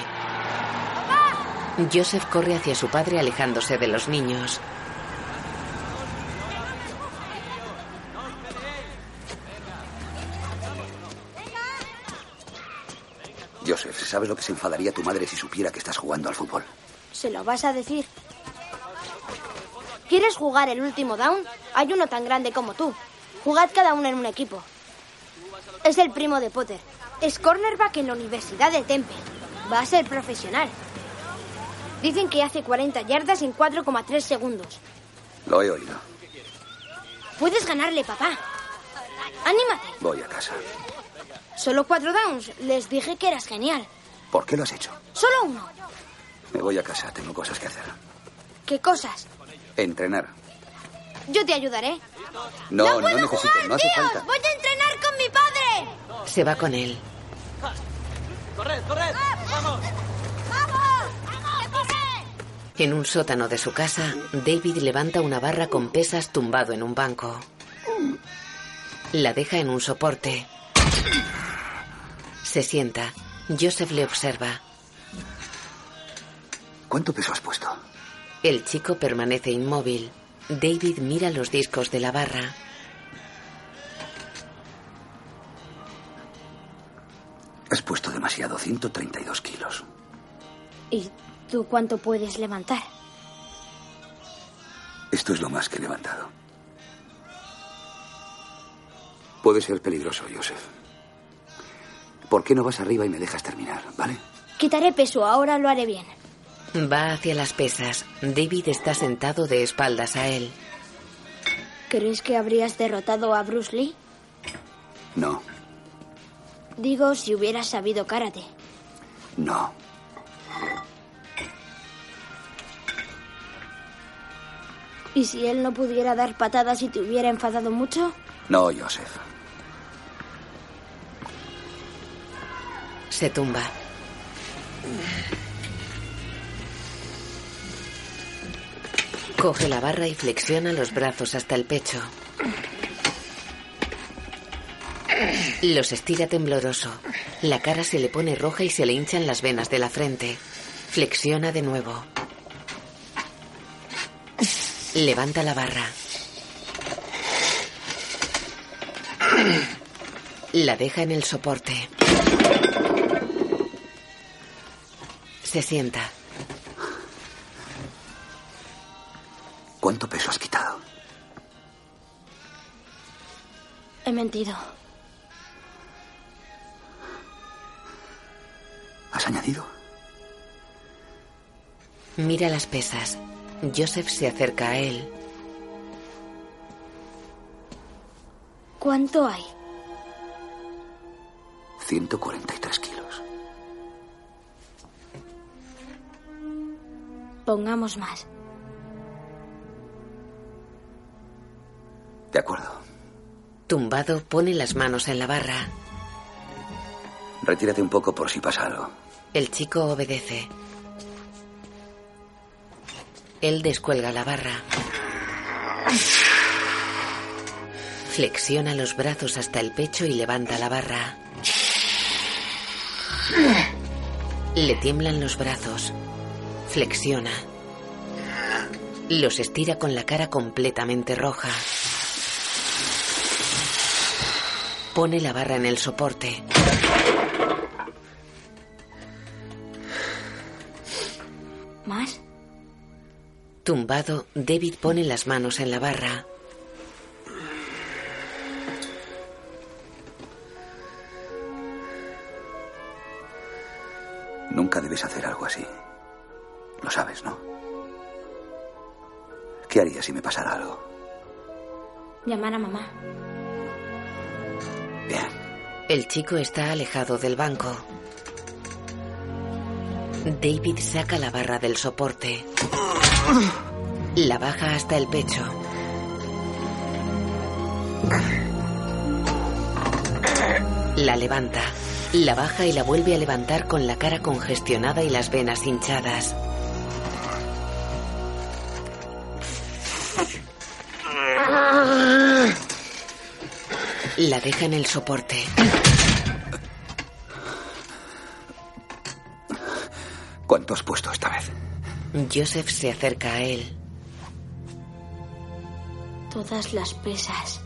Joseph corre hacia su padre alejándose de los niños. Joseph, ¿sabes lo que se enfadaría tu madre si supiera que estás jugando al fútbol? ¿Se lo vas a decir? ¿Quieres jugar el último down? Hay uno tan grande como tú. Jugad cada uno en un equipo. Es el primo de Potter. Es cornerback en la Universidad de Temple. Va a ser profesional. Dicen que hace 40 yardas en 4,3 segundos. Lo he oído. Puedes ganarle, papá. Anímate. Voy a casa. Solo cuatro downs. Les dije que eras genial. ¿Por qué lo has hecho? Solo uno. Me voy a casa. Tengo cosas que hacer. ¿Qué cosas? Entrenar. Yo te ayudaré. No, no, puedo necesito. jugar, no hace tíos. falta. Voy a entrenar con mi padre. Se va con él. ¡Corred, corred! ¡Vamos! En un sótano de su casa, David levanta una barra con pesas tumbado en un banco. La deja en un soporte. Se sienta. Joseph le observa. ¿Cuánto peso has puesto? El chico permanece inmóvil. David mira los discos de la barra. Has puesto demasiado, 132 kilos. ¿Y tú cuánto puedes levantar? Esto es lo más que he levantado. Puede ser peligroso, Joseph. ¿Por qué no vas arriba y me dejas terminar, vale? Quitaré peso, ahora lo haré bien. Va hacia las pesas. David está sentado de espaldas a él. ¿Crees que habrías derrotado a Bruce Lee? No, Digo, si hubieras sabido karate. no. ¿Y si él no pudiera dar patadas y te hubiera enfadado mucho? No, Joseph. Se tumba. Coge la barra y flexiona los brazos hasta el pecho. Los estira tembloroso. La cara se le pone roja y se le hinchan las venas de la frente. Flexiona de nuevo. Levanta la barra. La deja en el soporte. Se sienta. ¿Cuánto peso has quitado? He mentido. ¿Has añadido? Mira las pesas. Joseph se acerca a él. ¿Cuánto hay? 143 kilos. Pongamos más. De acuerdo. Tumbado, pone las manos en la barra. Retírate un poco por si pasa algo. El chico obedece. Él descuelga la barra. Flexiona los brazos hasta el pecho y levanta la barra. Le tiemblan los brazos. Flexiona. Los estira con la cara completamente roja. Pone la barra en el soporte. ¿Más? Tumbado, David pone las manos en la barra. Nunca debes hacer algo así. Lo sabes, ¿no? ¿Qué haría si me pasara algo? Llamar a mamá. Bien. El chico está alejado del banco. David saca la barra del soporte. La baja hasta el pecho. La levanta. La baja y la vuelve a levantar con la cara congestionada y las venas hinchadas. La deja en el soporte. ¿Cuánto has puesto esta vez? Joseph se acerca a él. Todas las pesas.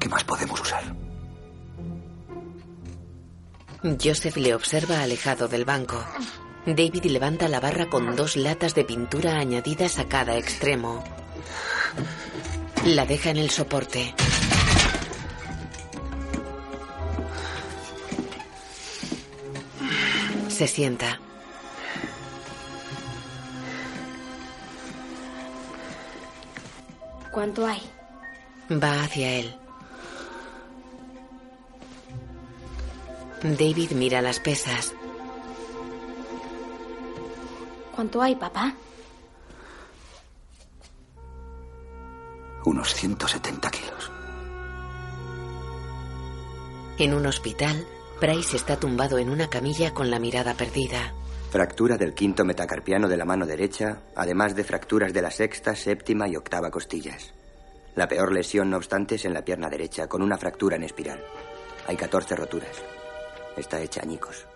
¿Qué más podemos usar? Joseph le observa alejado del banco. David levanta la barra con dos latas de pintura añadidas a cada extremo. La deja en el soporte. Se sienta. ¿Cuánto hay? Va hacia él. David mira las pesas. ¿Cuánto hay, papá? Unos 170 kilos. En un hospital, Price está tumbado en una camilla con la mirada perdida. Fractura del quinto metacarpiano de la mano derecha, además de fracturas de la sexta, séptima y octava costillas. La peor lesión, no obstante, es en la pierna derecha, con una fractura en espiral. Hay 14 roturas. Está hecha añicos.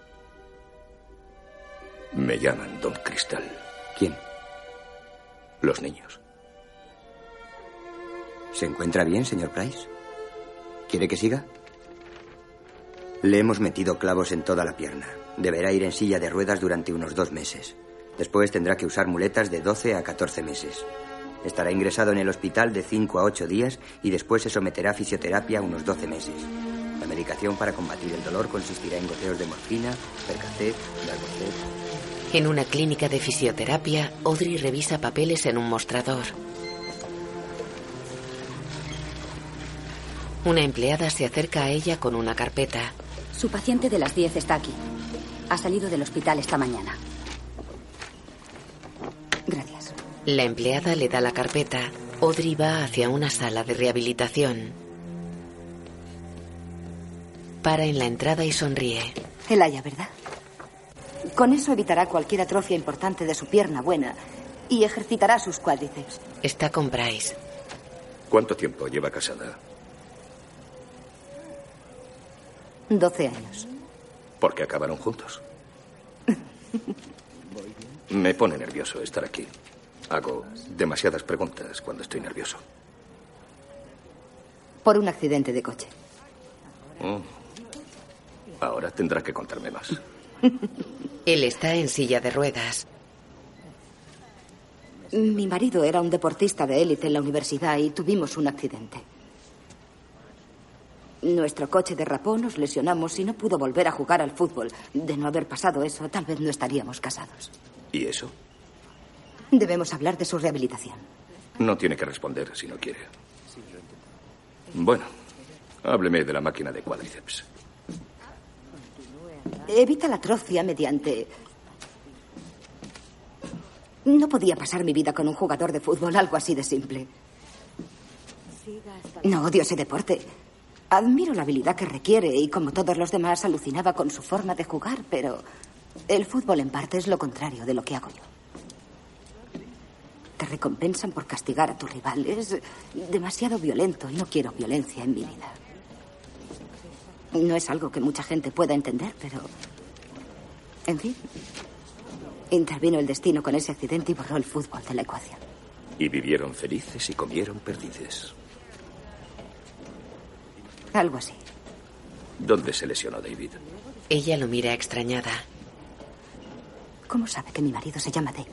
Me llaman Don Cristal. ¿Quién? Los niños. ¿Se encuentra bien, señor Price? ¿Quiere que siga? Le hemos metido clavos en toda la pierna. Deberá ir en silla de ruedas durante unos dos meses. Después tendrá que usar muletas de 12 a 14 meses. Estará ingresado en el hospital de 5 a 8 días y después se someterá a fisioterapia unos 12 meses. La medicación para combatir el dolor consistirá en goteos de morfina, percocet, Darvocet. En una clínica de fisioterapia, Audrey revisa papeles en un mostrador. Una empleada se acerca a ella con una carpeta. Su paciente de las 10 está aquí. Ha salido del hospital esta mañana. Gracias. La empleada le da la carpeta. Audrey va hacia una sala de rehabilitación. Para en la entrada y sonríe. El haya, ¿verdad? Con eso evitará cualquier atrofia importante de su pierna buena y ejercitará sus cuádriceps. Está con Price. ¿Cuánto tiempo lleva casada? 12 años. ¿Por qué acabaron juntos? Me pone nervioso estar aquí. Hago demasiadas preguntas cuando estoy nervioso. Por un accidente de coche. Mm. Ahora tendrá que contarme más. Él está en silla de ruedas. Mi marido era un deportista de élite en la universidad y tuvimos un accidente. Nuestro coche derrapó, nos lesionamos y no pudo volver a jugar al fútbol. De no haber pasado eso, tal vez no estaríamos casados. ¿Y eso? Debemos hablar de su rehabilitación. No tiene que responder si no quiere. Bueno, Hábleme de la máquina de cuádriceps. Evita la atrofia mediante... No podía pasar mi vida con un jugador de fútbol, algo así de simple. No odio ese deporte. Admiro la habilidad que requiere y como todos los demás alucinaba con su forma de jugar, pero el fútbol en parte es lo contrario de lo que hago yo. Te recompensan por castigar a tu rival. Es demasiado violento y no quiero violencia en mi vida. No es algo que mucha gente pueda entender, pero... En fin. Intervino el destino con ese accidente y borró el fútbol de la ecuación. Y vivieron felices y comieron perdices. Algo así. ¿Dónde se lesionó David? Ella lo mira extrañada. ¿Cómo sabe que mi marido se llama David?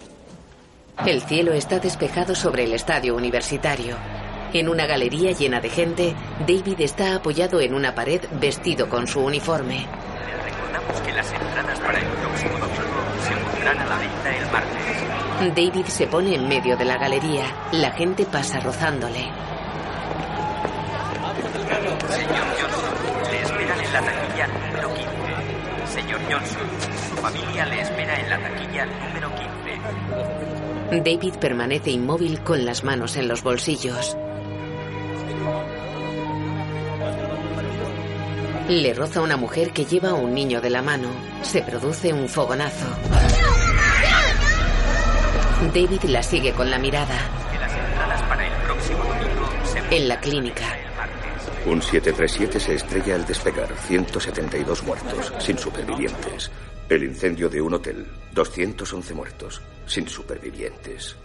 El cielo está despejado sobre el estadio universitario. En una galería llena de gente, David está apoyado en una pared vestido con su uniforme. Les recordamos que las entradas para el próximo domingo se pondrán a la venta el martes. David se pone en medio de la galería. La gente pasa rozándole. Señor Johnson, le esperan en la taquilla número 15. Señor Johnson, su familia le espera en la taquilla número 15. David permanece inmóvil con las manos en los bolsillos. Le roza una mujer que lleva a un niño de la mano. Se produce un fogonazo. David la sigue con la mirada. En la clínica, Un 737 se estrella al despegar. 172 muertos, sin supervivientes. El incendio de un hotel. 211 muertos, sin supervivientes.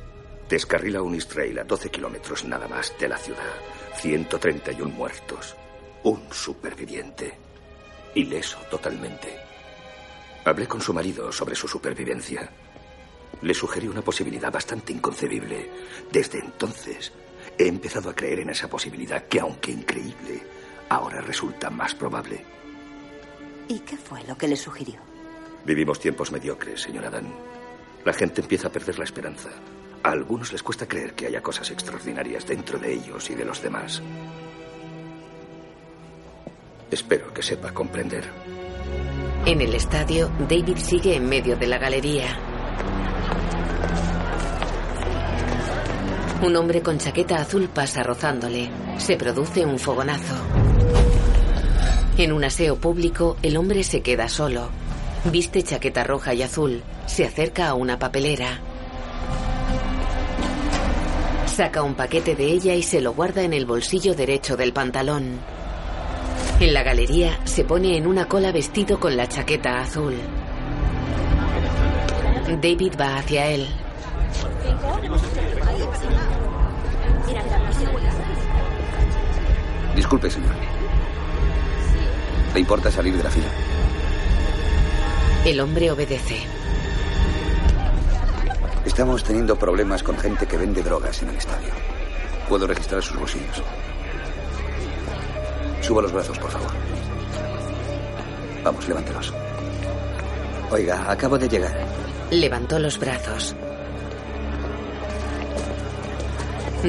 Descarrila un Israel a 12 kilómetros nada más de la ciudad. 131 muertos. Un superviviente. Ileso totalmente. Hablé con su marido sobre su supervivencia. Le sugerí una posibilidad bastante inconcebible. Desde entonces he empezado a creer en esa posibilidad que, aunque increíble, ahora resulta más probable. ¿Y qué fue lo que le sugirió? Vivimos tiempos mediocres, señor Adán. La gente empieza a perder la esperanza. A algunos les cuesta creer que haya cosas extraordinarias dentro de ellos y de los demás. Espero que sepa comprender. en el estadio, David sigue en medio de la galería. Un hombre con chaqueta azul pasa rozándole. Se produce un fogonazo. En un aseo público, el hombre se queda solo. Viste chaqueta roja y azul. Se acerca a una papelera. Saca un paquete de ella y se lo guarda en el bolsillo derecho del pantalón. En la galería se pone en una cola vestido con la chaqueta azul. David va hacia él. Disculpe, señor. ¿Le importa salir de la fila? El hombre obedece. Estamos teniendo problemas con gente que vende drogas en el estadio. Puedo registrar sus bolsillos. Suba los brazos, por favor. Vamos, levántelos. Oiga, acabo de llegar. Levantó los brazos.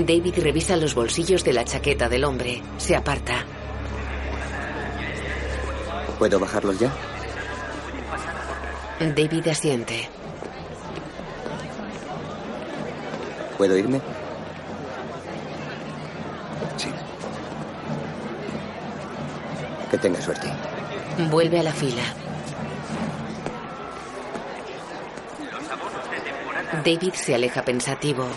David revisa los bolsillos de la chaqueta del hombre. Se aparta. ¿Puedo bajarlos ya? David asiente. ¿Puedo irme? Sí. Que tenga suerte. Vuelve a la fila. David se aleja pensativo.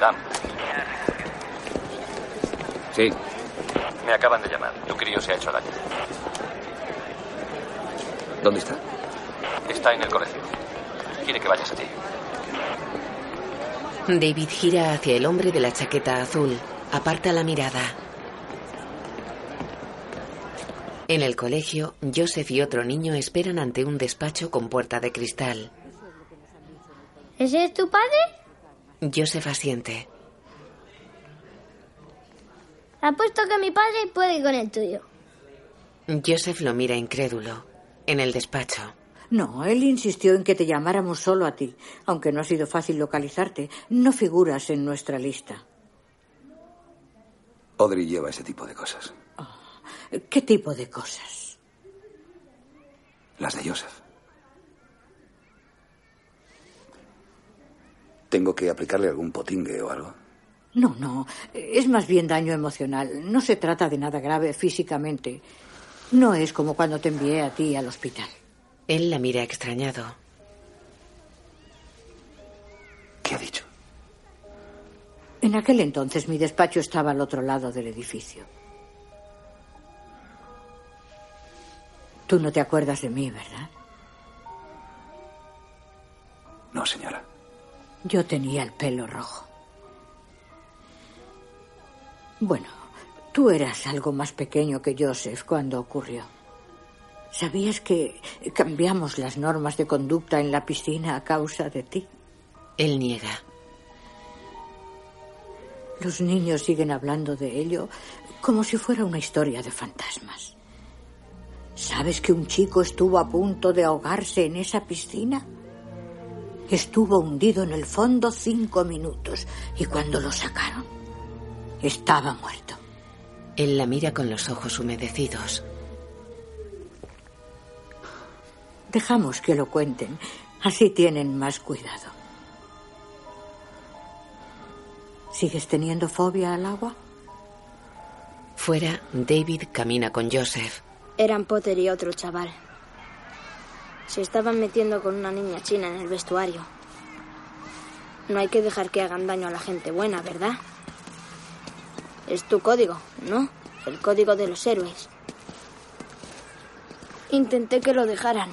Dan, Sí. me acaban de llamar. Tu crío se ha hecho daño. ¿Dónde está? Está en el colegio. Quiere que vayas allí. David gira hacia el hombre de la chaqueta azul. Aparta la mirada. En el colegio, Joseph y otro niño esperan ante un despacho con puerta de cristal. ¿Ese es tu padre? Joseph asiente. Apuesto que mi padre puede ir con el tuyo. Joseph lo mira incrédulo. En el despacho. No, él insistió en que te llamáramos solo a ti. Aunque no ha sido fácil localizarte, no figuras en nuestra lista. Audrey lleva ese tipo de cosas. ¿Qué tipo de cosas? Las de Joseph. ¿Tengo que aplicarle algún potingue o algo? No, no. Es más bien daño emocional. No se trata de nada grave físicamente. No es como cuando te envié a ti al hospital. Él la mira extrañado. ¿Qué ha dicho? En aquel entonces mi despacho estaba al otro lado del edificio. Tú no te acuerdas de mí, ¿verdad? No, señora. Yo tenía el pelo rojo. Bueno, tú eras algo más pequeño que Joseph cuando ocurrió. ¿Sabías que cambiamos las normas de conducta en la piscina a causa de ti? Él niega. Los niños siguen hablando de ello como si fuera una historia de fantasmas. ¿Sabes que un chico estuvo a punto de ahogarse en esa piscina? Estuvo hundido en el fondo cinco minutos y cuando lo sacaron estaba muerto. Él la mira con los ojos humedecidos. Dejamos que lo cuenten, así tienen más cuidado. ¿Sigues teniendo fobia al agua? Fuera, David camina con Joseph. Eran Potter y otro chaval. Se estaban metiendo con una niña china en el vestuario. No hay que dejar que hagan daño a la gente buena, ¿verdad? Es tu código, ¿no? El código de los héroes. Intenté que lo dejaran,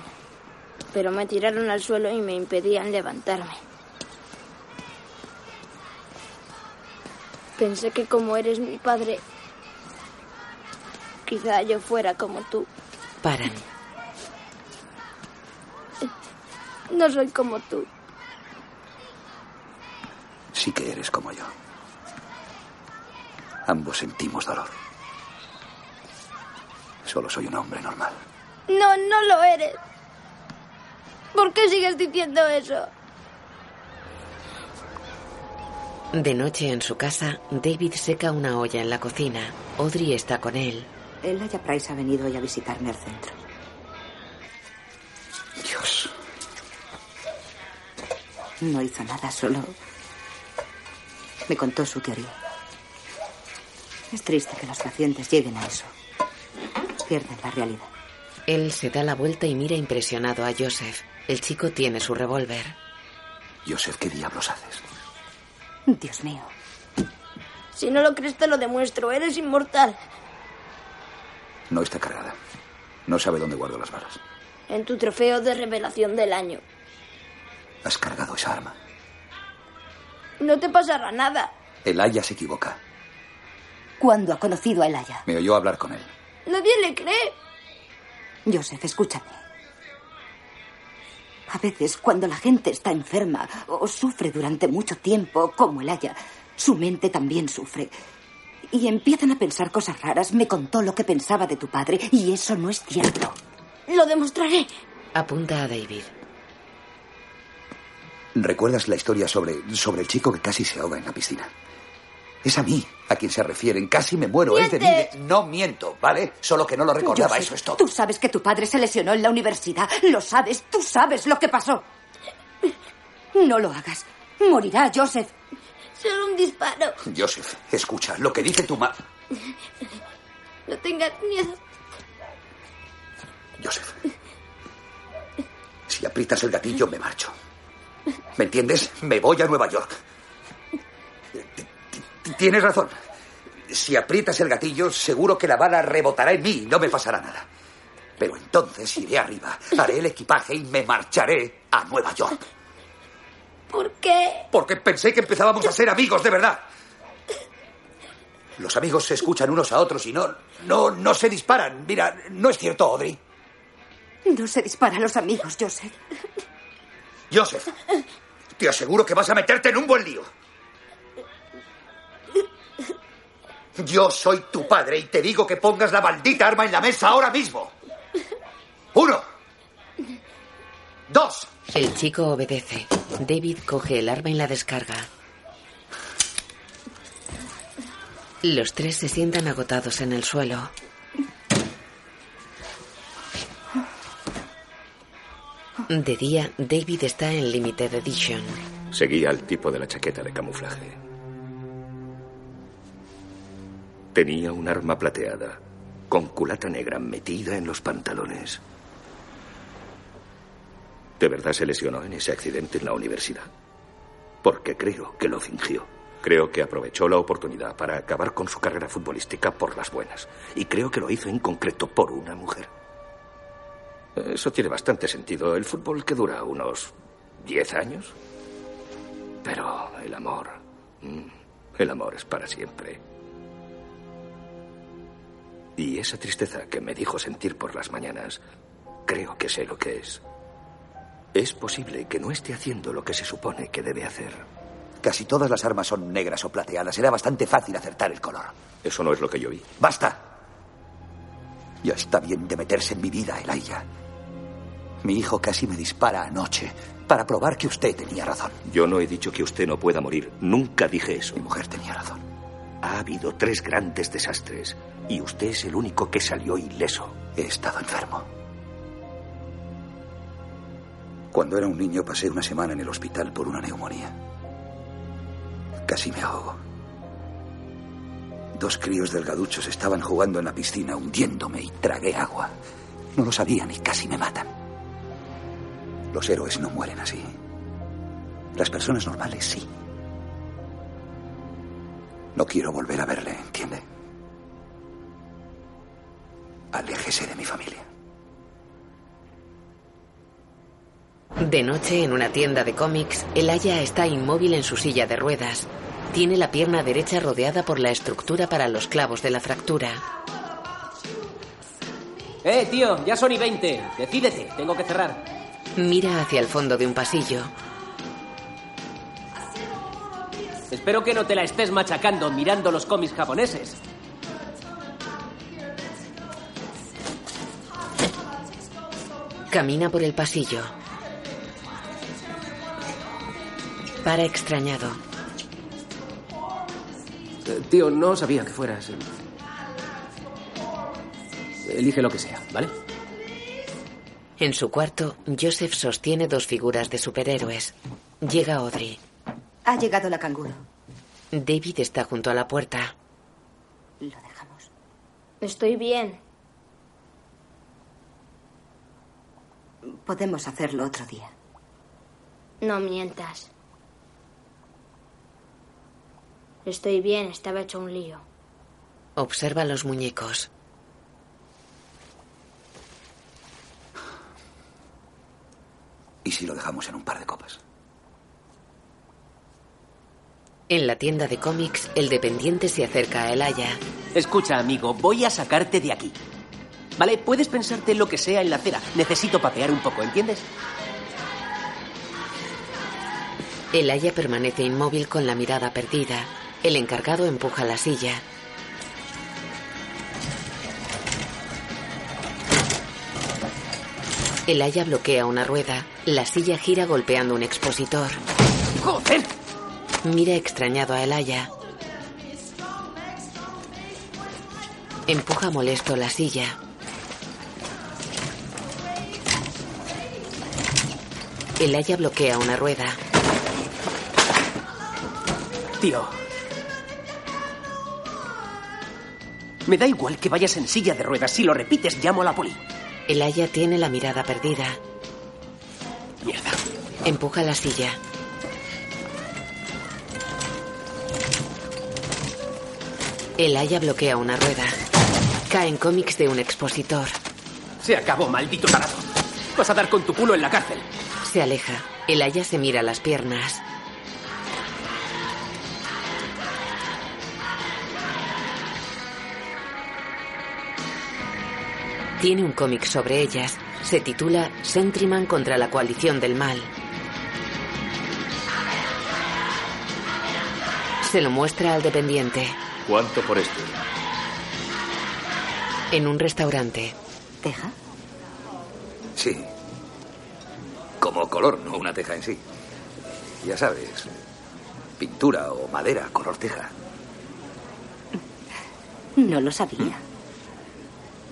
pero me tiraron al suelo y me impedían levantarme. Pensé que como eres mi padre, quizá yo fuera como tú. Paran. No soy como tú. Sí que eres como yo. Ambos sentimos dolor. Solo soy un hombre normal. No, no lo eres. ¿Por qué sigues diciendo eso? De noche en su casa, David seca una olla en la cocina. Audrey está con él. Elijah Price ha venido hoy a visitarme al centro. No hizo nada, solo me contó su teoría. Es triste que los pacientes lleguen a eso. Pierden la realidad. Él se da la vuelta y mira impresionado a Joseph. El chico tiene su revólver. Joseph, ¿qué diablos haces? Dios mío. Si no lo crees, te lo demuestro. Eres inmortal. No está cargada. No sabe dónde guardo las balas. En tu trofeo de revelación del año. Has cargado esa arma. No te pasará nada. El Aya se equivoca. ¿Cuándo ha conocido a Elaya? Me oyó hablar con él. Nadie le cree. Joseph, escúchame. A veces, cuando la gente está enferma o sufre durante mucho tiempo, como Elaya, su mente también sufre. Y empiezan a pensar cosas raras. Me contó lo que pensaba de tu padre y eso no es cierto. Lo demostraré. Apunta a David. ¿Recuerdas la historia sobre, sobre el chico que casi se ahoga en la piscina? Es a mí a quien se refieren. Casi me muero. Es de mí. No miento, ¿vale? Solo que no lo recordaba. Eso es todo. Tú sabes que tu padre se lesionó en la universidad. Lo sabes. Tú sabes lo que pasó. No lo hagas. Morirá, Joseph. Solo un disparo. Joseph, escucha. Lo que dice tu ma... No tengas miedo. Joseph. Si aprietas el gatillo, me marcho. ¿Me entiendes? Me voy a Nueva York. Tienes razón. Si aprietas el gatillo, seguro que la bala rebotará en mí y no me pasará nada. Pero entonces iré arriba, haré el equipaje y me marcharé a Nueva York. ¿Por qué? Porque pensé que empezábamos a ser amigos de verdad. Los amigos se escuchan unos a otros y no, no, no se disparan. Mira, no es cierto, Audrey. No se dispara a los amigos, Joseph. Joseph, te aseguro que vas a meterte en un buen lío. Yo soy tu padre y te digo que pongas la maldita arma en la mesa ahora mismo. Uno. Dos. El chico obedece. David coge el arma y la descarga. Los tres se sientan agotados en el suelo. De día, David está en Limited Edition. Seguía al tipo de la chaqueta de camuflaje. Tenía un arma plateada, con culata negra metida en los pantalones. ¿De verdad se lesionó en ese accidente en la universidad? Porque creo que lo fingió. Creo que aprovechó la oportunidad para acabar con su carrera futbolística por las buenas. Y creo que lo hizo en concreto por una mujer. Eso tiene bastante sentido. El fútbol que dura unos 10 años. Pero el amor. mm, El amor es para siempre. Y esa tristeza que me dijo sentir por las mañanas, creo que sé lo que es. Es posible que no esté haciendo lo que se supone que debe hacer. Casi todas las armas son negras o plateadas. Era bastante fácil acertar el color. Eso no es lo que yo vi. ¡Basta! Ya está bien de meterse en mi vida, Elijah. Mi hijo casi me dispara anoche para probar que usted tenía razón. Yo no he dicho que usted no pueda morir. Nunca dije eso. Mi mujer tenía razón. Ha habido tres grandes desastres y usted es el único que salió ileso. He estado enfermo. Cuando era un niño pasé una semana en el hospital por una neumonía. Casi me ahogo. Dos críos delgaduchos estaban jugando en la piscina hundiéndome y tragué agua. No lo sabían y casi me matan. Los héroes no mueren así. Las personas normales sí. No quiero volver a verle, ¿entiende? Aléjese de mi familia. De noche, en una tienda de cómics, Elaya está inmóvil en su silla de ruedas. Tiene la pierna derecha rodeada por la estructura para los clavos de la fractura. Eh, tío, ya son y 20. Decídete, tengo que cerrar. Mira hacia el fondo de un pasillo. Espero que no te la estés machacando mirando los cómics japoneses. Camina por el pasillo. Para extrañado. Eh, tío, no sabía que fueras. eh. Elige lo que sea, ¿vale? En su cuarto, Joseph sostiene dos figuras de superhéroes. Llega Audrey. Ha llegado la canguro. David está junto a la puerta. Lo dejamos. Estoy bien. Podemos hacerlo otro día. No mientas. Estoy bien, estaba hecho un lío. Observa los muñecos. ¿Y si lo dejamos en un par de copas? En la tienda de cómics, el dependiente se acerca a Elaya. Escucha, amigo, voy a sacarte de aquí. ¿Vale? Puedes pensarte lo que sea en la acera. Necesito papear un poco, ¿entiendes? Elaya permanece inmóvil con la mirada perdida. El encargado empuja la silla. Elaya bloquea una rueda. La silla gira golpeando un expositor. ¡Joder! Mira extrañado a Elaya. Empuja molesto la silla. Elaya bloquea una rueda. Tío. Me da igual que vayas en silla de ruedas. Si lo repites, llamo a la poli. Elaya tiene la mirada perdida. Mierda. Empuja la silla. Elaya bloquea una rueda. Caen cómics de un expositor. Se acabó, maldito tarado. Vas a dar con tu culo en la cárcel. Se aleja. Elaya se mira las piernas. Tiene un cómic sobre ellas. Se titula Sentryman contra la coalición del mal. Se lo muestra al dependiente. ¿Cuánto por esto? En un restaurante. ¿Teja? Sí. Como color, no una teja en sí. Ya sabes, pintura o madera, color teja. No lo sabía.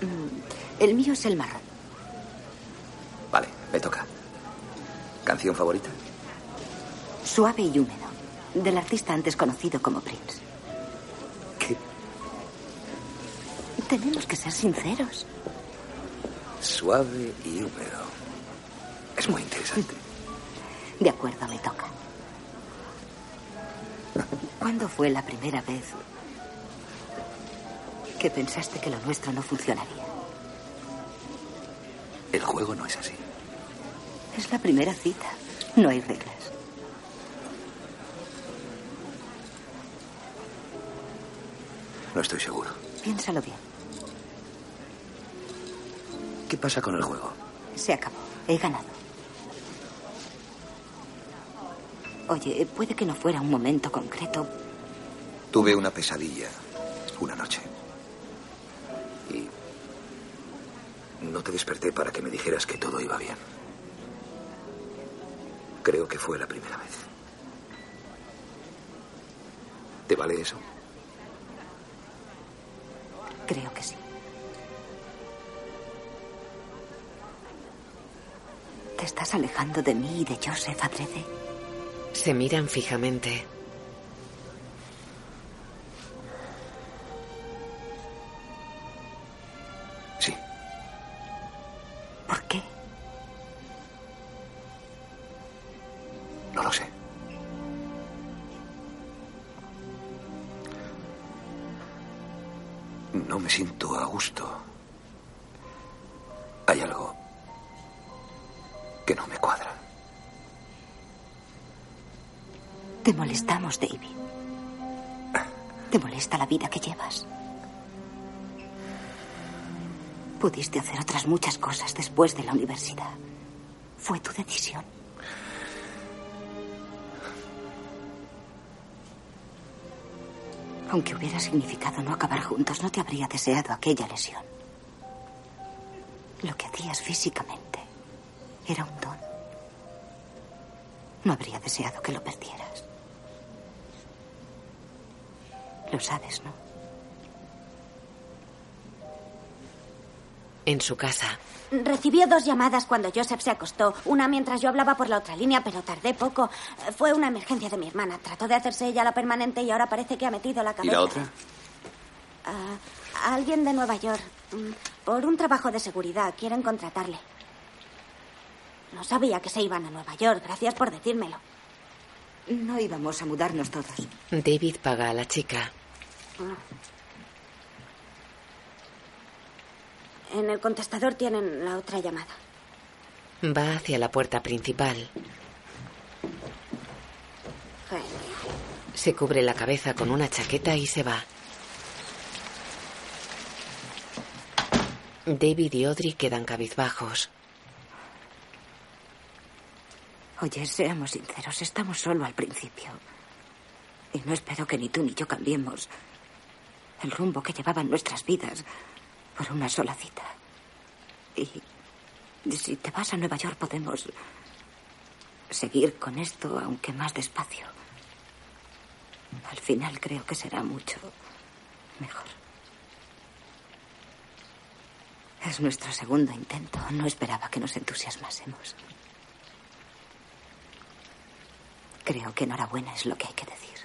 Mm, El mío es el marrón. Vale, me toca. ¿Canción favorita? Suave y húmedo. Del artista antes conocido como Prince. ¿Qué? Tenemos que ser sinceros. Suave y húmedo. Es muy interesante. De acuerdo, me toca. ¿Cuándo fue la primera vez que pensaste que lo nuestro no funcionaría? El juego no es así. Es la primera cita. No hay reglas. No estoy seguro. Piénsalo bien. ¿Qué pasa con el juego? Se acabó. He ganado. Oye, puede que no fuera un momento concreto. Tuve una pesadilla una noche. No te desperté para que me dijeras que todo iba bien. Creo que fue la primera vez. ¿Te vale eso? Creo que sí. ¿Te estás alejando de mí y de Joseph adrede? Se miran fijamente. ¿Por qué? No lo sé. No me siento a gusto. Hay algo que no me cuadra. Te molestamos, David. Te molesta la vida que llevas. Pudiste hacer otras muchas cosas después de la universidad. Fue tu decisión. Aunque hubiera significado no acabar juntos, no te habría deseado aquella lesión. Lo que hacías físicamente era un don. No habría deseado que lo perdieras. Lo sabes, ¿no? En su casa, Recibió dos llamadas cuando Joseph se acostó. Una mientras yo hablaba por la otra línea, pero tardé poco. Fue una emergencia de mi hermana. Trató de hacerse ella la permanente y ahora parece que ha metido la ¿Y cabeza. la otra? Ah, alguien de Nueva York. Mm, Por un trabajo de seguridad. Quieren contratarle. No sabía que se iban a Nueva York. Gracias por decírmelo. No íbamos a mudarnos todos. David paga a la chica. En el contestador tienen la otra llamada. Va hacia la puerta principal. Genial. Se cubre la cabeza con una chaqueta y se va. David y Audrey quedan cabizbajos. Oye, seamos sinceros, estamos solo al principio. Y no espero que ni tú ni yo cambiemos el rumbo que llevaban nuestras vidas por una sola cita. Y si te vas a Nueva York podemos seguir con esto, aunque más despacio. Al final creo que será mucho mejor. Es nuestro segundo intento. No esperaba que nos entusiasmásemos. Creo que enhorabuena es lo que hay que decir.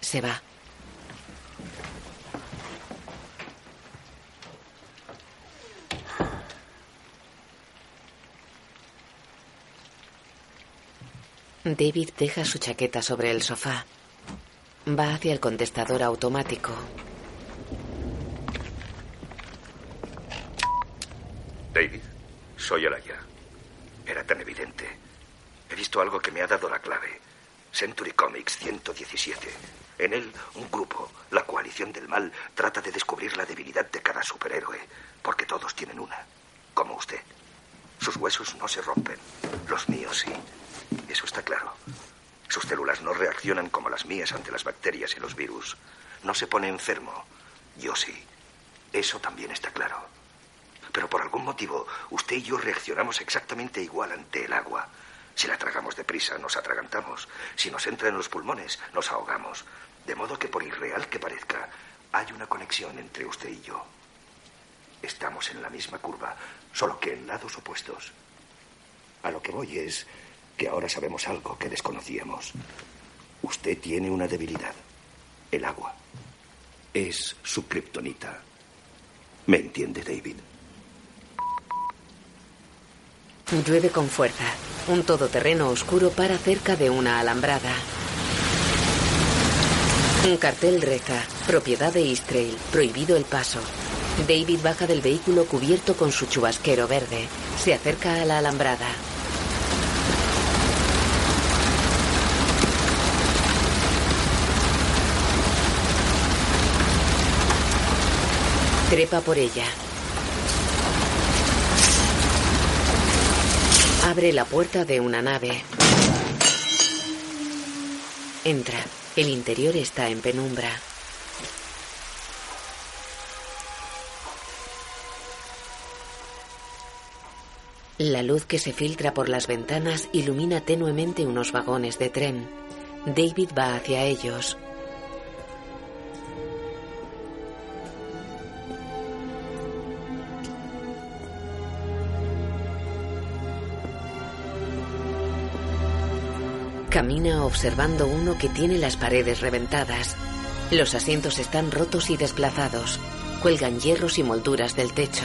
Se va. David deja su chaqueta sobre el sofá. Va hacia el contestador automático. David, soy Alaya. Era tan evidente. He visto algo que me ha dado la clave. Century Comics 117. En él, un grupo, la coalición del mal, trata de descubrir la debilidad de cada superhéroe, porque todos tienen una, como usted. Sus huesos no se rompen, los míos sí. Eso está claro. Sus células no reaccionan como las mías ante las bacterias y los virus. No se pone enfermo. Yo sí. Eso también está claro. Pero por algún motivo, usted y yo reaccionamos exactamente igual ante el agua. Si la tragamos deprisa, nos atragantamos. Si nos entra en los pulmones, nos ahogamos. De modo que por irreal que parezca, hay una conexión entre usted y yo. Estamos en la misma curva, solo que en lados opuestos. A lo que voy es que ahora sabemos algo que desconocíamos. Usted tiene una debilidad, el agua. Es su kriptonita. ¿Me entiende, David? Llueve con fuerza. Un todoterreno oscuro para cerca de una alambrada. Un cartel reza, propiedad de Eastrail, prohibido el paso. David baja del vehículo cubierto con su chubasquero verde. Se acerca a la alambrada. Trepa por ella. Abre la puerta de una nave. Entra. El interior está en penumbra. La luz que se filtra por las ventanas ilumina tenuemente unos vagones de tren. David va hacia ellos. Camina observando uno que tiene las paredes reventadas. Los asientos están rotos y desplazados. Cuelgan hierros y molduras del techo.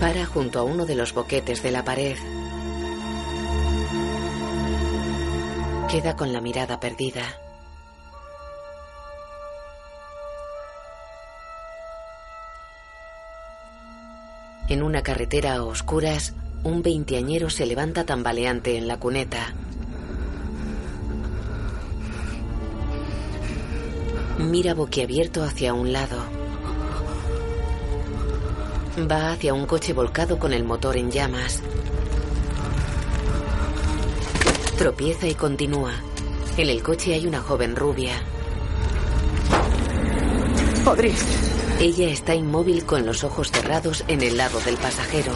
Para junto a uno de los boquetes de la pared. Queda con la mirada perdida. En una carretera a oscuras, un veinteañero se levanta tambaleante en la cuneta. Mira boquiabierto hacia un lado. Va hacia un coche volcado con el motor en llamas. Tropieza y continúa. En el coche hay una joven rubia. Audrey. Ella está inmóvil con los ojos cerrados en el lado del pasajero.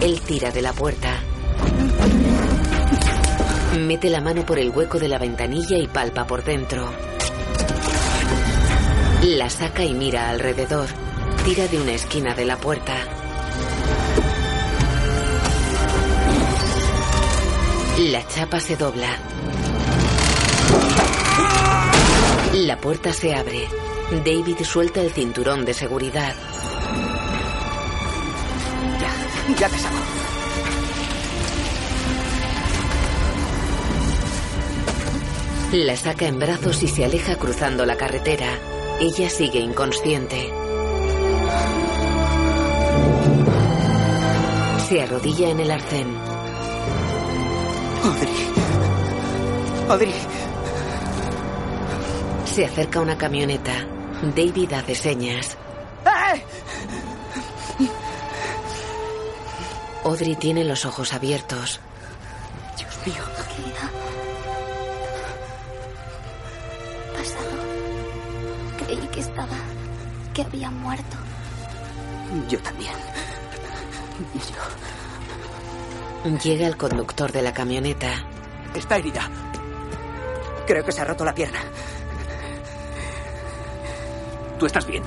Él tira de la puerta. Mete la mano por el hueco de la ventanilla y palpa por dentro. La saca y mira alrededor. Tira de una esquina de la puerta. La chapa se dobla. La puerta se abre. David suelta el cinturón de seguridad. Ya, ya te saco. La saca en brazos y se aleja cruzando la carretera. Ella sigue inconsciente. Se arrodilla en el arcén. Audrey. Audrey. Se acerca una camioneta. David hace señas. ¡Eh! Audrey tiene los ojos abiertos. Dios mío. Querida. Pasado. Creí que estaba. que había muerto. Yo también. Yo. Llega el conductor de la camioneta. Está herida. Creo que se ha roto la pierna. ¿Tú estás bien?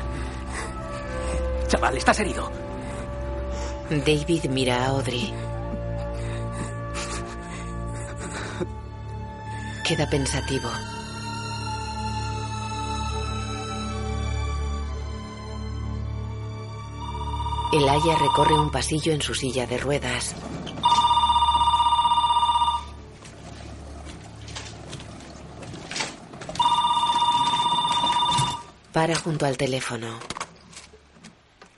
Chaval, estás herido. David mira a Audrey. Queda pensativo. El Aya recorre un pasillo en su silla de ruedas. Para junto al teléfono.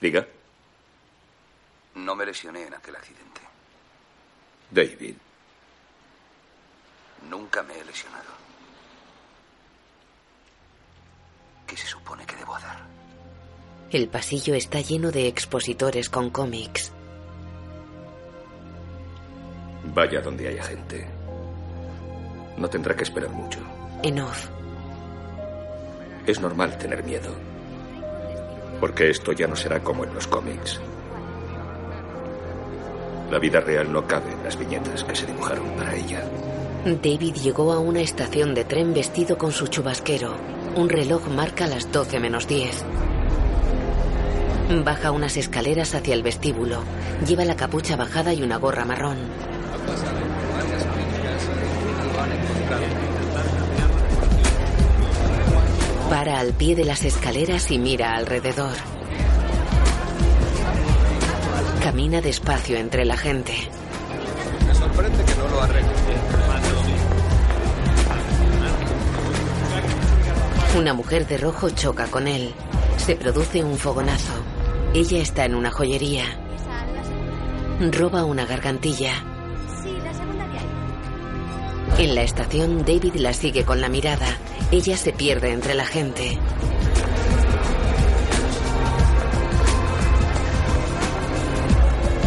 Diga. No me lesioné en aquel accidente. David. Nunca me he lesionado. ¿Qué se supone que debo hacer? El pasillo está lleno de expositores con cómics. Vaya donde haya gente. No tendrá que esperar mucho. En off. Es normal tener miedo. Porque esto ya no será como en los cómics. La vida real no cabe en las viñetas que se dibujaron para ella. David llegó a una estación de tren vestido con su chubasquero. Un reloj marca las 12 menos 10. Baja unas escaleras hacia el vestíbulo. Lleva la capucha bajada y una gorra marrón. Para al pie de las escaleras y mira alrededor. Camina despacio entre la gente. Me sorprende que no lo arregle. Una mujer de rojo choca con él. Se produce un fogonazo. Ella está en una joyería. Roba una gargantilla. Sí, la segunda de ahí. En la estación, David la sigue con la mirada. Ella se pierde entre la gente.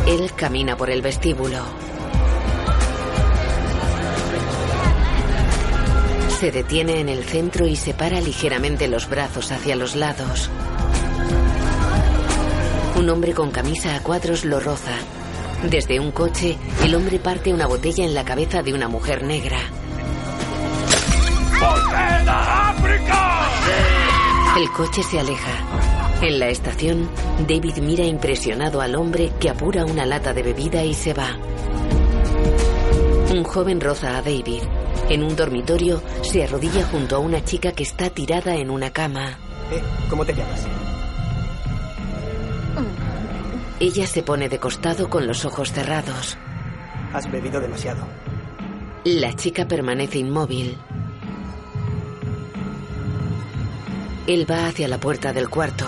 Él camina por el vestíbulo. Se detiene en el centro y separa ligeramente los brazos hacia los lados. Un hombre con camisa a cuadros lo roza. Desde un coche, el hombre parte una botella en la cabeza de una mujer negra. África! El coche se aleja. En la estación, David mira impresionado al hombre que apura una lata de bebida y se va. Un joven roza a David. En un dormitorio, se arrodilla junto a una chica que está tirada en una cama. Eh, ¿Cómo te llamas? Ella se pone de costado con los ojos cerrados. Has bebido demasiado. La chica permanece inmóvil. Él va hacia la puerta del cuarto.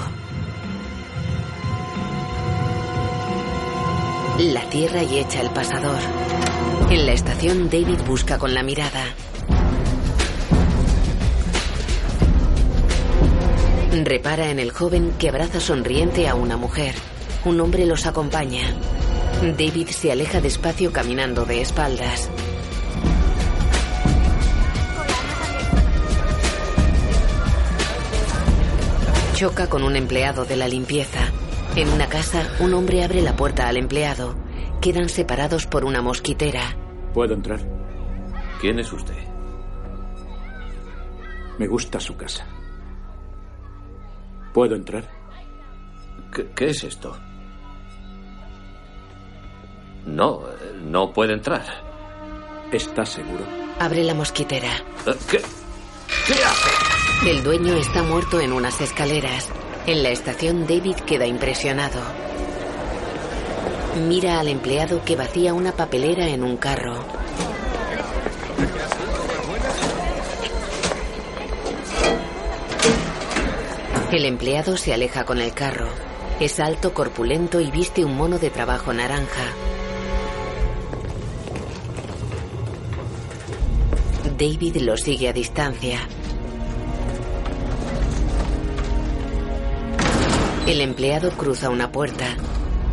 La cierra y echa el pasador. En la estación, David busca con la mirada. Repara en el joven que abraza sonriente a una mujer. Un hombre los acompaña. David se aleja despacio caminando de espaldas. Choca con un empleado de la limpieza. En una casa, un hombre abre la puerta al empleado. Quedan separados por una mosquitera. ¿Puedo entrar? ¿Quién es usted? Me gusta su casa. ¿Puedo entrar? ¿Qué, qué es esto? No, no puede entrar. ¿Estás seguro? Abre la mosquitera. ¿Qué? ¿Qué hace? El dueño está muerto en unas escaleras. En la estación, David queda impresionado. Mira al empleado que vacía una papelera en un carro. El empleado se aleja con el carro. Es alto, corpulento y viste un mono de trabajo naranja. David lo sigue a distancia. El empleado cruza una puerta.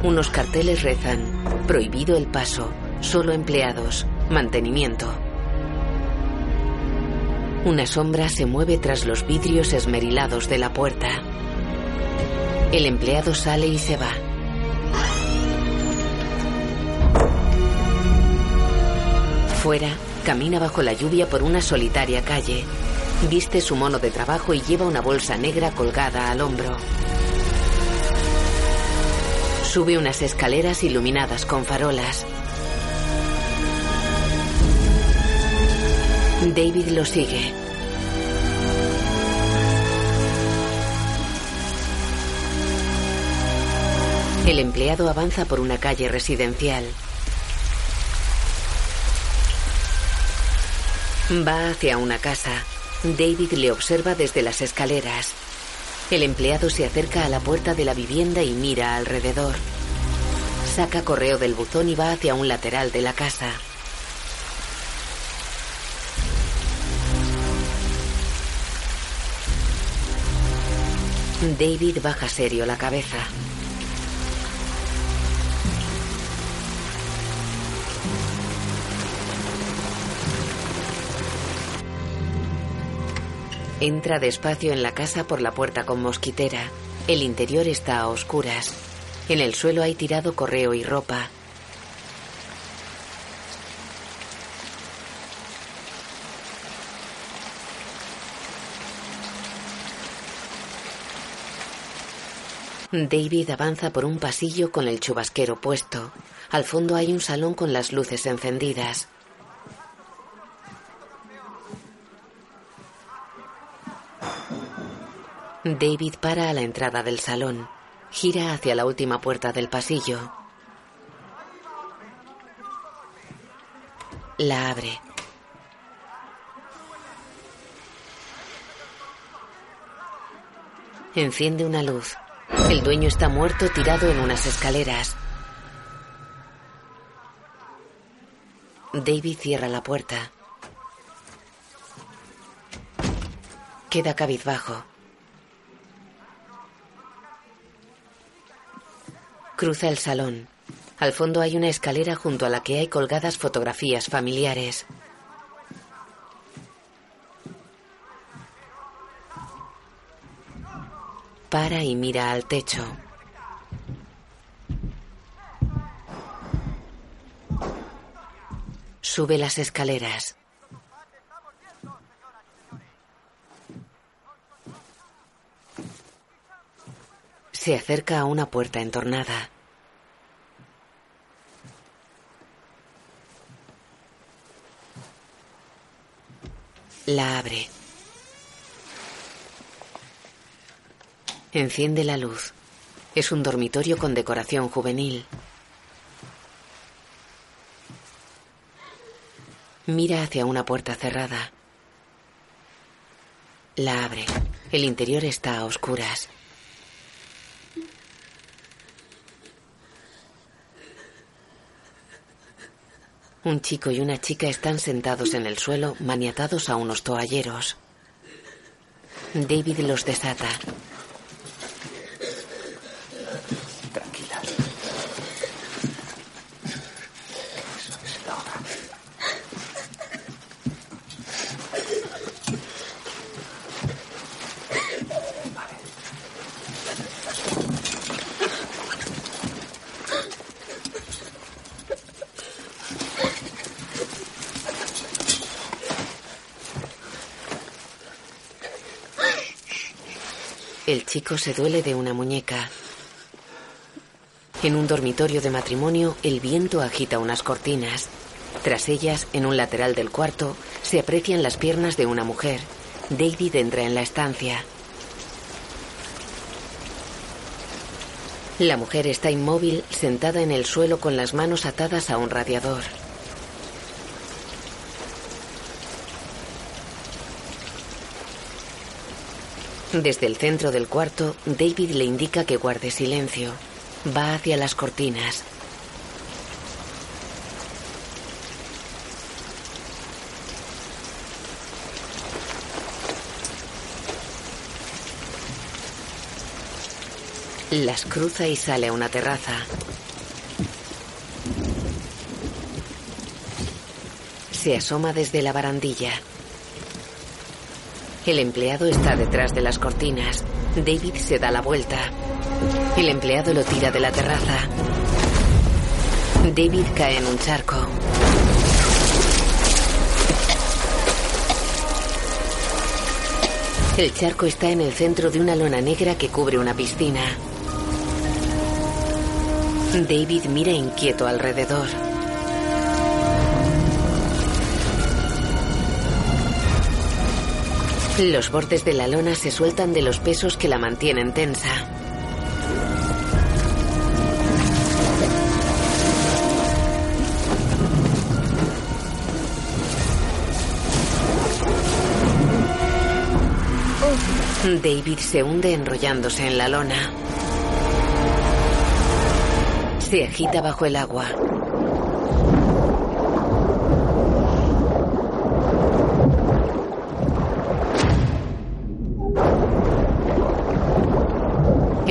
Unos carteles rezan. Prohibido el paso. Solo empleados. Mantenimiento. Una sombra se mueve tras los vidrios esmerilados de la puerta. El empleado sale y se va. Fuera, camina bajo la lluvia por una solitaria calle. Viste su mono de trabajo y lleva una bolsa negra colgada al hombro. Sube unas escaleras iluminadas con farolas. David lo sigue. El empleado avanza por una calle residencial. Va hacia una casa. David le observa desde las escaleras. El empleado se acerca a la puerta de la vivienda y mira alrededor. Saca correo del buzón y va hacia un lateral de la casa. David baja serio la cabeza. Entra despacio en la casa por la puerta con mosquitera. El interior está a oscuras. En el suelo hay tirado correo y ropa. David avanza por un pasillo con el chubasquero puesto. Al fondo hay un salón con las luces encendidas. David para a la entrada del salón. Gira hacia la última puerta del pasillo. La abre. Enciende una luz. El dueño está muerto tirado en unas escaleras. David cierra la puerta. Queda cabizbajo. Cruza el salón. Al fondo hay una escalera junto a la que hay colgadas fotografías familiares. Para y mira al techo. Sube las escaleras. Se acerca a una puerta entornada. La abre. Enciende la luz. Es un dormitorio con decoración juvenil. Mira hacia una puerta cerrada. La abre. El interior está a oscuras. Un chico y una chica están sentados en el suelo, maniatados a unos toalleros. David los desata. Chico se duele de una muñeca. En un dormitorio de matrimonio, el viento agita unas cortinas. Tras ellas, en un lateral del cuarto, se aprecian las piernas de una mujer. David entra en la estancia. La mujer está inmóvil, sentada en el suelo con las manos atadas a un radiador. Desde el centro del cuarto, David le indica que guarde silencio. Va hacia las cortinas. Las cruza y sale a una terraza. Se asoma desde la barandilla. El empleado está detrás de las cortinas. David se da la vuelta. El empleado lo tira de la terraza. David cae en un charco. El charco está en el centro de una lona negra que cubre una piscina. David mira inquieto alrededor. Los bordes de la lona se sueltan de los pesos que la mantienen tensa. David se hunde enrollándose en la lona. Se agita bajo el agua.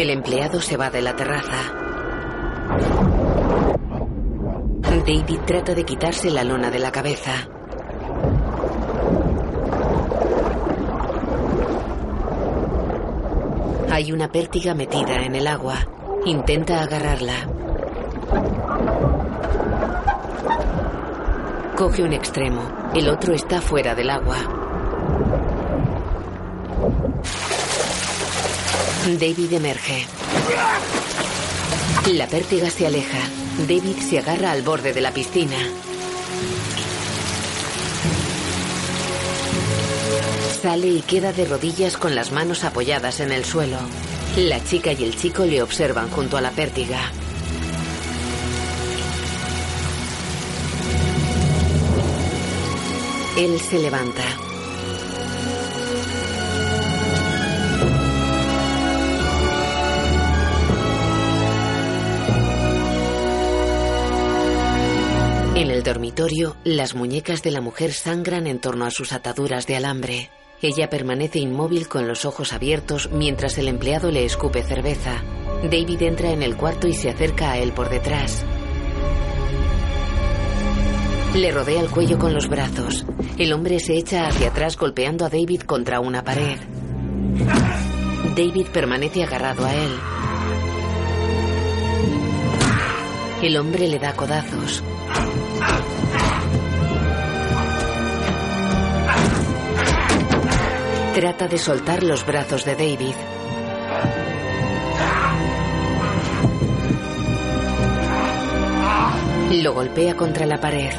El empleado se va de la terraza. David trata de quitarse la lona de la cabeza. Hay una pértiga metida en el agua. Intenta agarrarla. Coge un extremo. El otro está fuera del agua. David emerge. La pértiga se aleja. David se agarra al borde de la piscina. Sale y queda de rodillas con las manos apoyadas en el suelo. La chica y el chico le observan junto a la pértiga. Él se levanta. Las muñecas de la mujer sangran en torno a sus ataduras de alambre. Ella permanece inmóvil con los ojos abiertos mientras el empleado le escupe cerveza. David entra en el cuarto y se acerca a él por detrás. Le rodea el cuello con los brazos. El hombre se echa hacia atrás golpeando a David contra una pared. David permanece agarrado a él. El hombre le da codazos. Trata de soltar los brazos de David. Lo golpea contra la pared.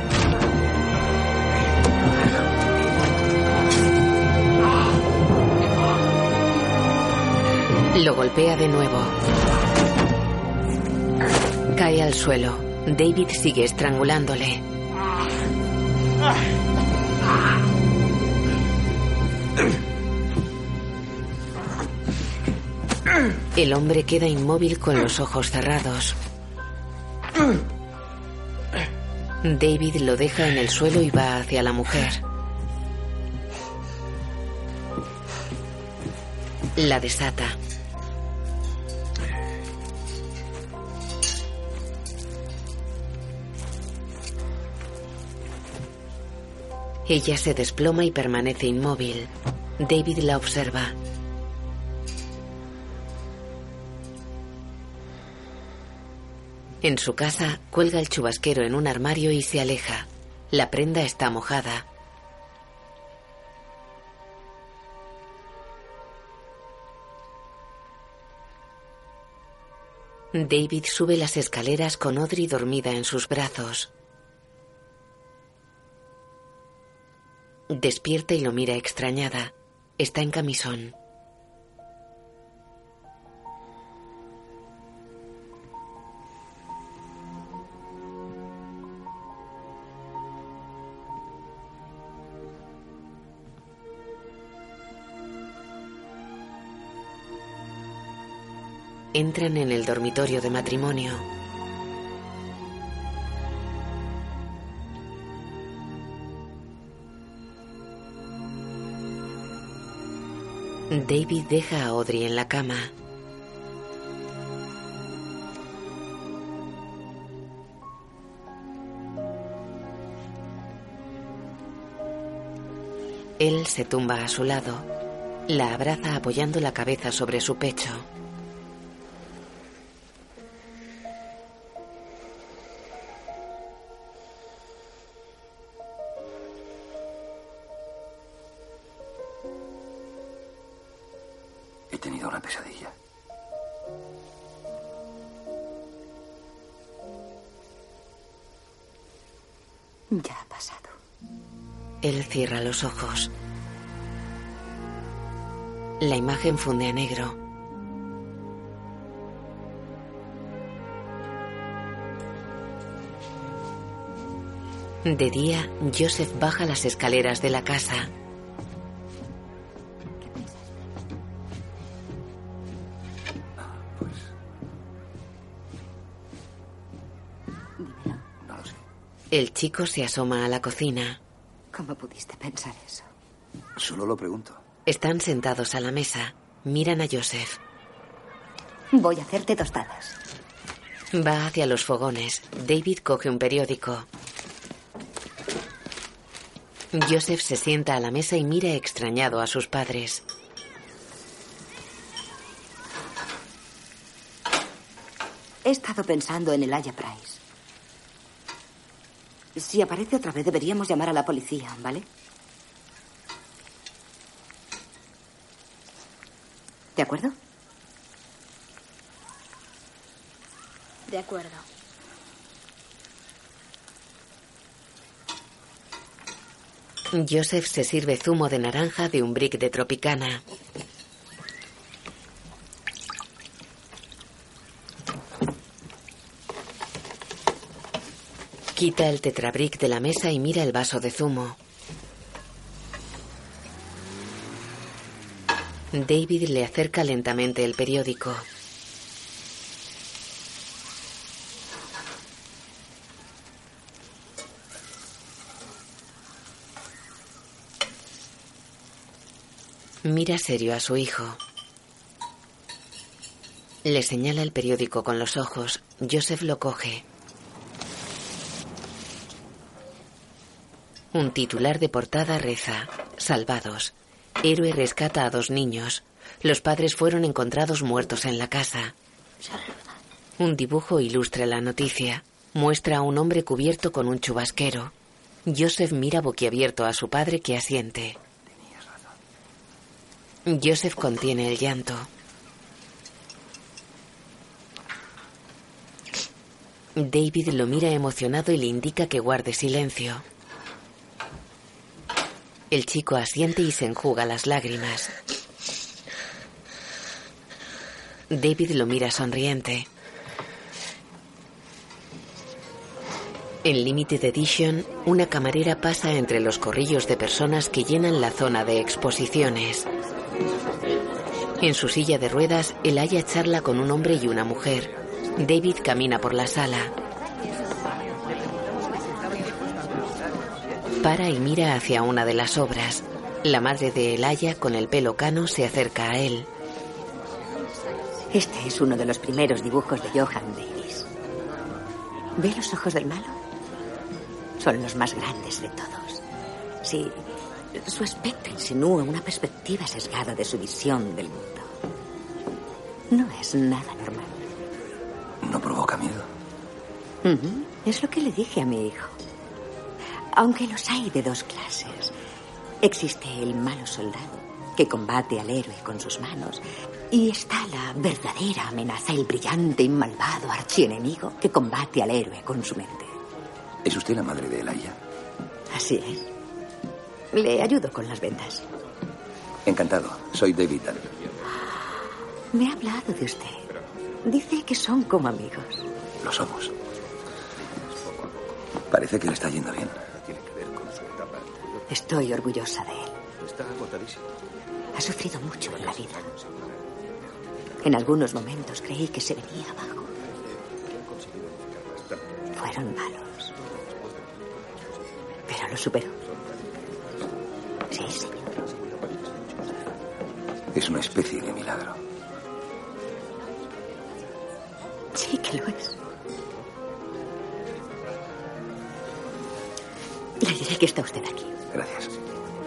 Lo golpea de nuevo. Cae al suelo. David sigue estrangulándole. El hombre queda inmóvil con los ojos cerrados. David lo deja en el suelo y va hacia la mujer. La desata. Ella se desploma y permanece inmóvil. David la observa. En su casa, cuelga el chubasquero en un armario y se aleja. La prenda está mojada. David sube las escaleras con Audrey dormida en sus brazos. Despierta y lo mira extrañada. Está en camisón. Entran en el dormitorio de matrimonio. David deja a Audrey en la cama. Él se tumba a su lado. La abraza apoyando la cabeza sobre su pecho. Cierra los ojos. La imagen funde a negro. De día, Joseph baja las escaleras de la casa. Lo sé. El chico se asoma a la cocina. ¿Cómo pudiste pensar eso? Solo lo pregunto. Están sentados a la mesa. Miran a Joseph. Voy a hacerte tostadas. Va hacia los fogones. David coge un periódico. Joseph se sienta a la mesa y mira extrañado a sus padres. He estado pensando en el Aya Price. Si aparece otra vez, deberíamos llamar a la policía, ¿vale? ¿De acuerdo? De acuerdo. Joseph se sirve zumo de naranja de un brick de Tropicana. Quita el tetrabric de la mesa y mira el vaso de zumo. David le acerca lentamente el periódico. Mira serio a su hijo. Le señala el periódico con los ojos. Joseph lo coge. Un titular de portada reza, Salvados. Héroe rescata a dos niños. Los padres fueron encontrados muertos en la casa. Un dibujo ilustra la noticia. Muestra a un hombre cubierto con un chubasquero. Joseph mira boquiabierto a su padre que asiente. Joseph contiene el llanto. David lo mira emocionado y le indica que guarde silencio. El chico asiente y se enjuga las lágrimas. David lo mira sonriente. En Limited Edition, una camarera pasa entre los corrillos de personas que llenan la zona de exposiciones. En su silla de ruedas, el haya charla con un hombre y una mujer. David camina por la sala. Para y mira hacia una de las obras. La madre de Elaya, con el pelo cano, se acerca a él. Este es uno de los primeros dibujos de Johan Davis. ¿Ve los ojos del malo? Son los más grandes de todos. Sí, su aspecto insinúa una perspectiva sesgada de su visión del mundo. No es nada normal. ¿No provoca miedo? Es lo que le dije a mi hijo. Aunque los hay de dos clases. Existe el malo soldado, que combate al héroe con sus manos. Y está la verdadera amenaza, el brillante y malvado archienemigo que combate al héroe con su mente. ¿Es usted la madre de Elaya? Así es. Le ayudo con las ventas. Encantado. Soy David. Me ha hablado de usted. Dice que son como amigos. Lo somos. Parece que le está yendo bien. Estoy orgullosa de él. Está agotadísimo. Ha sufrido mucho en la vida. En algunos momentos creí que se venía abajo. Fueron malos. Pero lo superó. Sí, señor. Es una especie de milagro. Sí que lo es. Le diré que está usted aquí. Gracias.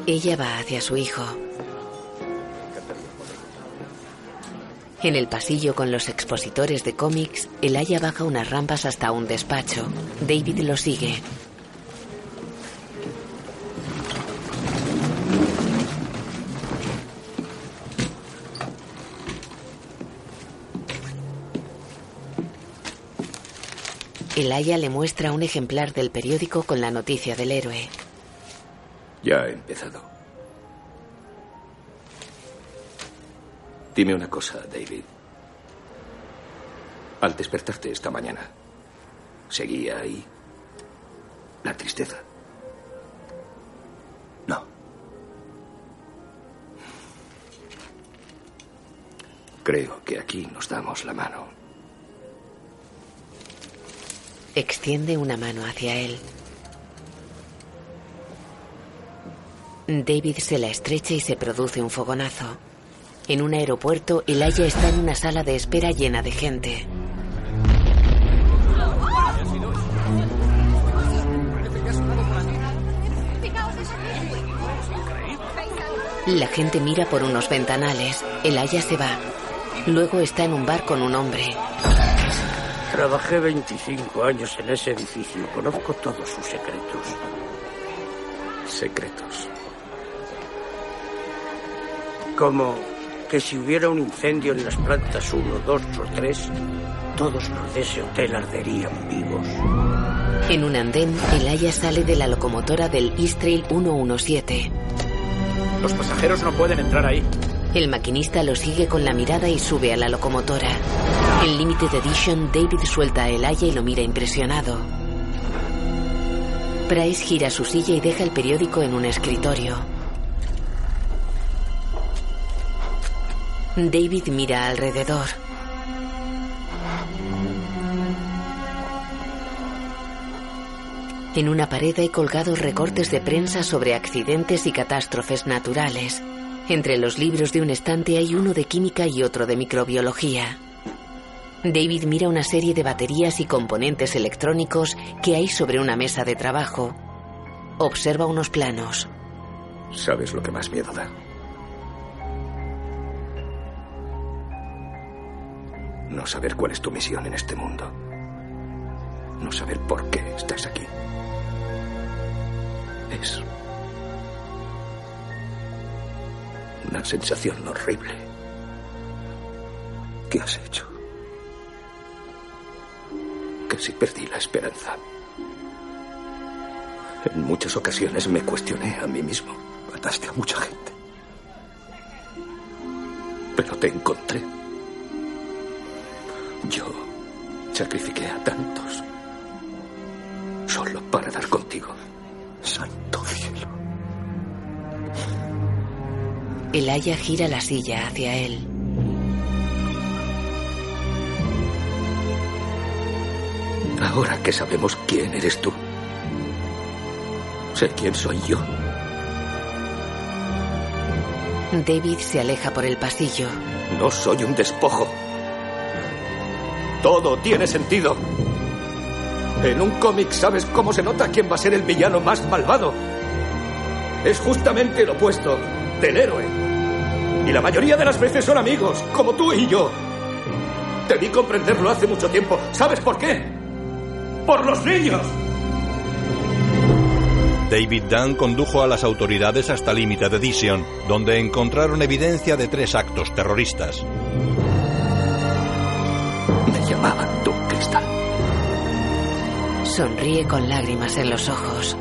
Ella va hacia su hijo. En el pasillo con los expositores de cómics, Elaya baja unas rampas hasta un despacho. David lo sigue. Elaya le muestra un ejemplar del periódico con la noticia del héroe. Ya ha empezado. Dime una cosa, David. Al despertarte esta mañana, ¿seguía ahí la tristeza? No. Creo que aquí nos damos la mano. Extiende una mano hacia él. David se la estrecha y se produce un fogonazo. En un aeropuerto, Elaya está en una sala de espera llena de gente. La gente mira por unos ventanales. Elaya se va. Luego está en un bar con un hombre. Trabajé 25 años en ese edificio. Conozco todos sus secretos. Secretos. Como que si hubiera un incendio en las plantas 1, 2 o 3, todos los de ese hotel arderían vivos. En un andén, el Aya sale de la locomotora del East Trail 117. Los pasajeros no pueden entrar ahí. El maquinista lo sigue con la mirada y sube a la locomotora. En Limited Edition, David suelta a el Aya y lo mira impresionado. Price gira su silla y deja el periódico en un escritorio. David mira alrededor. En una pared hay colgados recortes de prensa sobre accidentes y catástrofes naturales. Entre los libros de un estante hay uno de química y otro de microbiología. David mira una serie de baterías y componentes electrónicos que hay sobre una mesa de trabajo. Observa unos planos. ¿Sabes lo que más miedo da? No saber cuál es tu misión en este mundo. No saber por qué estás aquí. Es una sensación horrible. ¿Qué has hecho? Casi perdí la esperanza. En muchas ocasiones me cuestioné a mí mismo. Mataste a mucha gente. Pero te encontré. Yo sacrifiqué a tantos solo para dar contigo. Santo cielo. El Aya gira la silla hacia él. Ahora que sabemos quién eres tú, sé quién soy yo. David se aleja por el pasillo. No soy un despojo. Todo tiene sentido. En un cómic sabes cómo se nota quién va a ser el villano más malvado. Es justamente lo opuesto del héroe. Y la mayoría de las veces son amigos, como tú y yo. Debí comprenderlo hace mucho tiempo. ¿Sabes por qué? Por los niños. David Dunn condujo a las autoridades hasta Limited Edition, donde encontraron evidencia de tres actos terroristas. Sonríe con lágrimas en los ojos.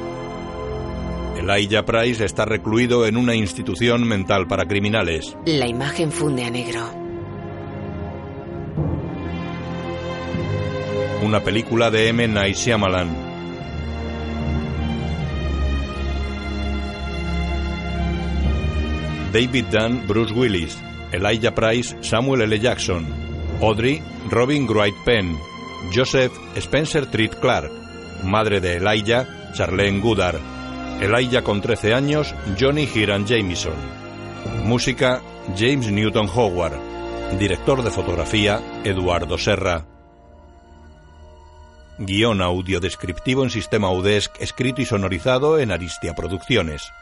Elijah Price está recluido en una institución mental para criminales. La imagen funde a negro. Una película de M. Night Shyamalan. David Dunn, Bruce Willis. Elijah Price, Samuel L. Jackson. Audrey, Robin Wright Penn. Joseph, Spencer Treat Clark. Madre de Elijah, Charlene Goodard. Elijah con 13 años, Johnny Hiram Jameson. Música, James Newton Howard. Director de fotografía, Eduardo Serra. Guión audio descriptivo en sistema UDESC, escrito y sonorizado en Aristia Producciones.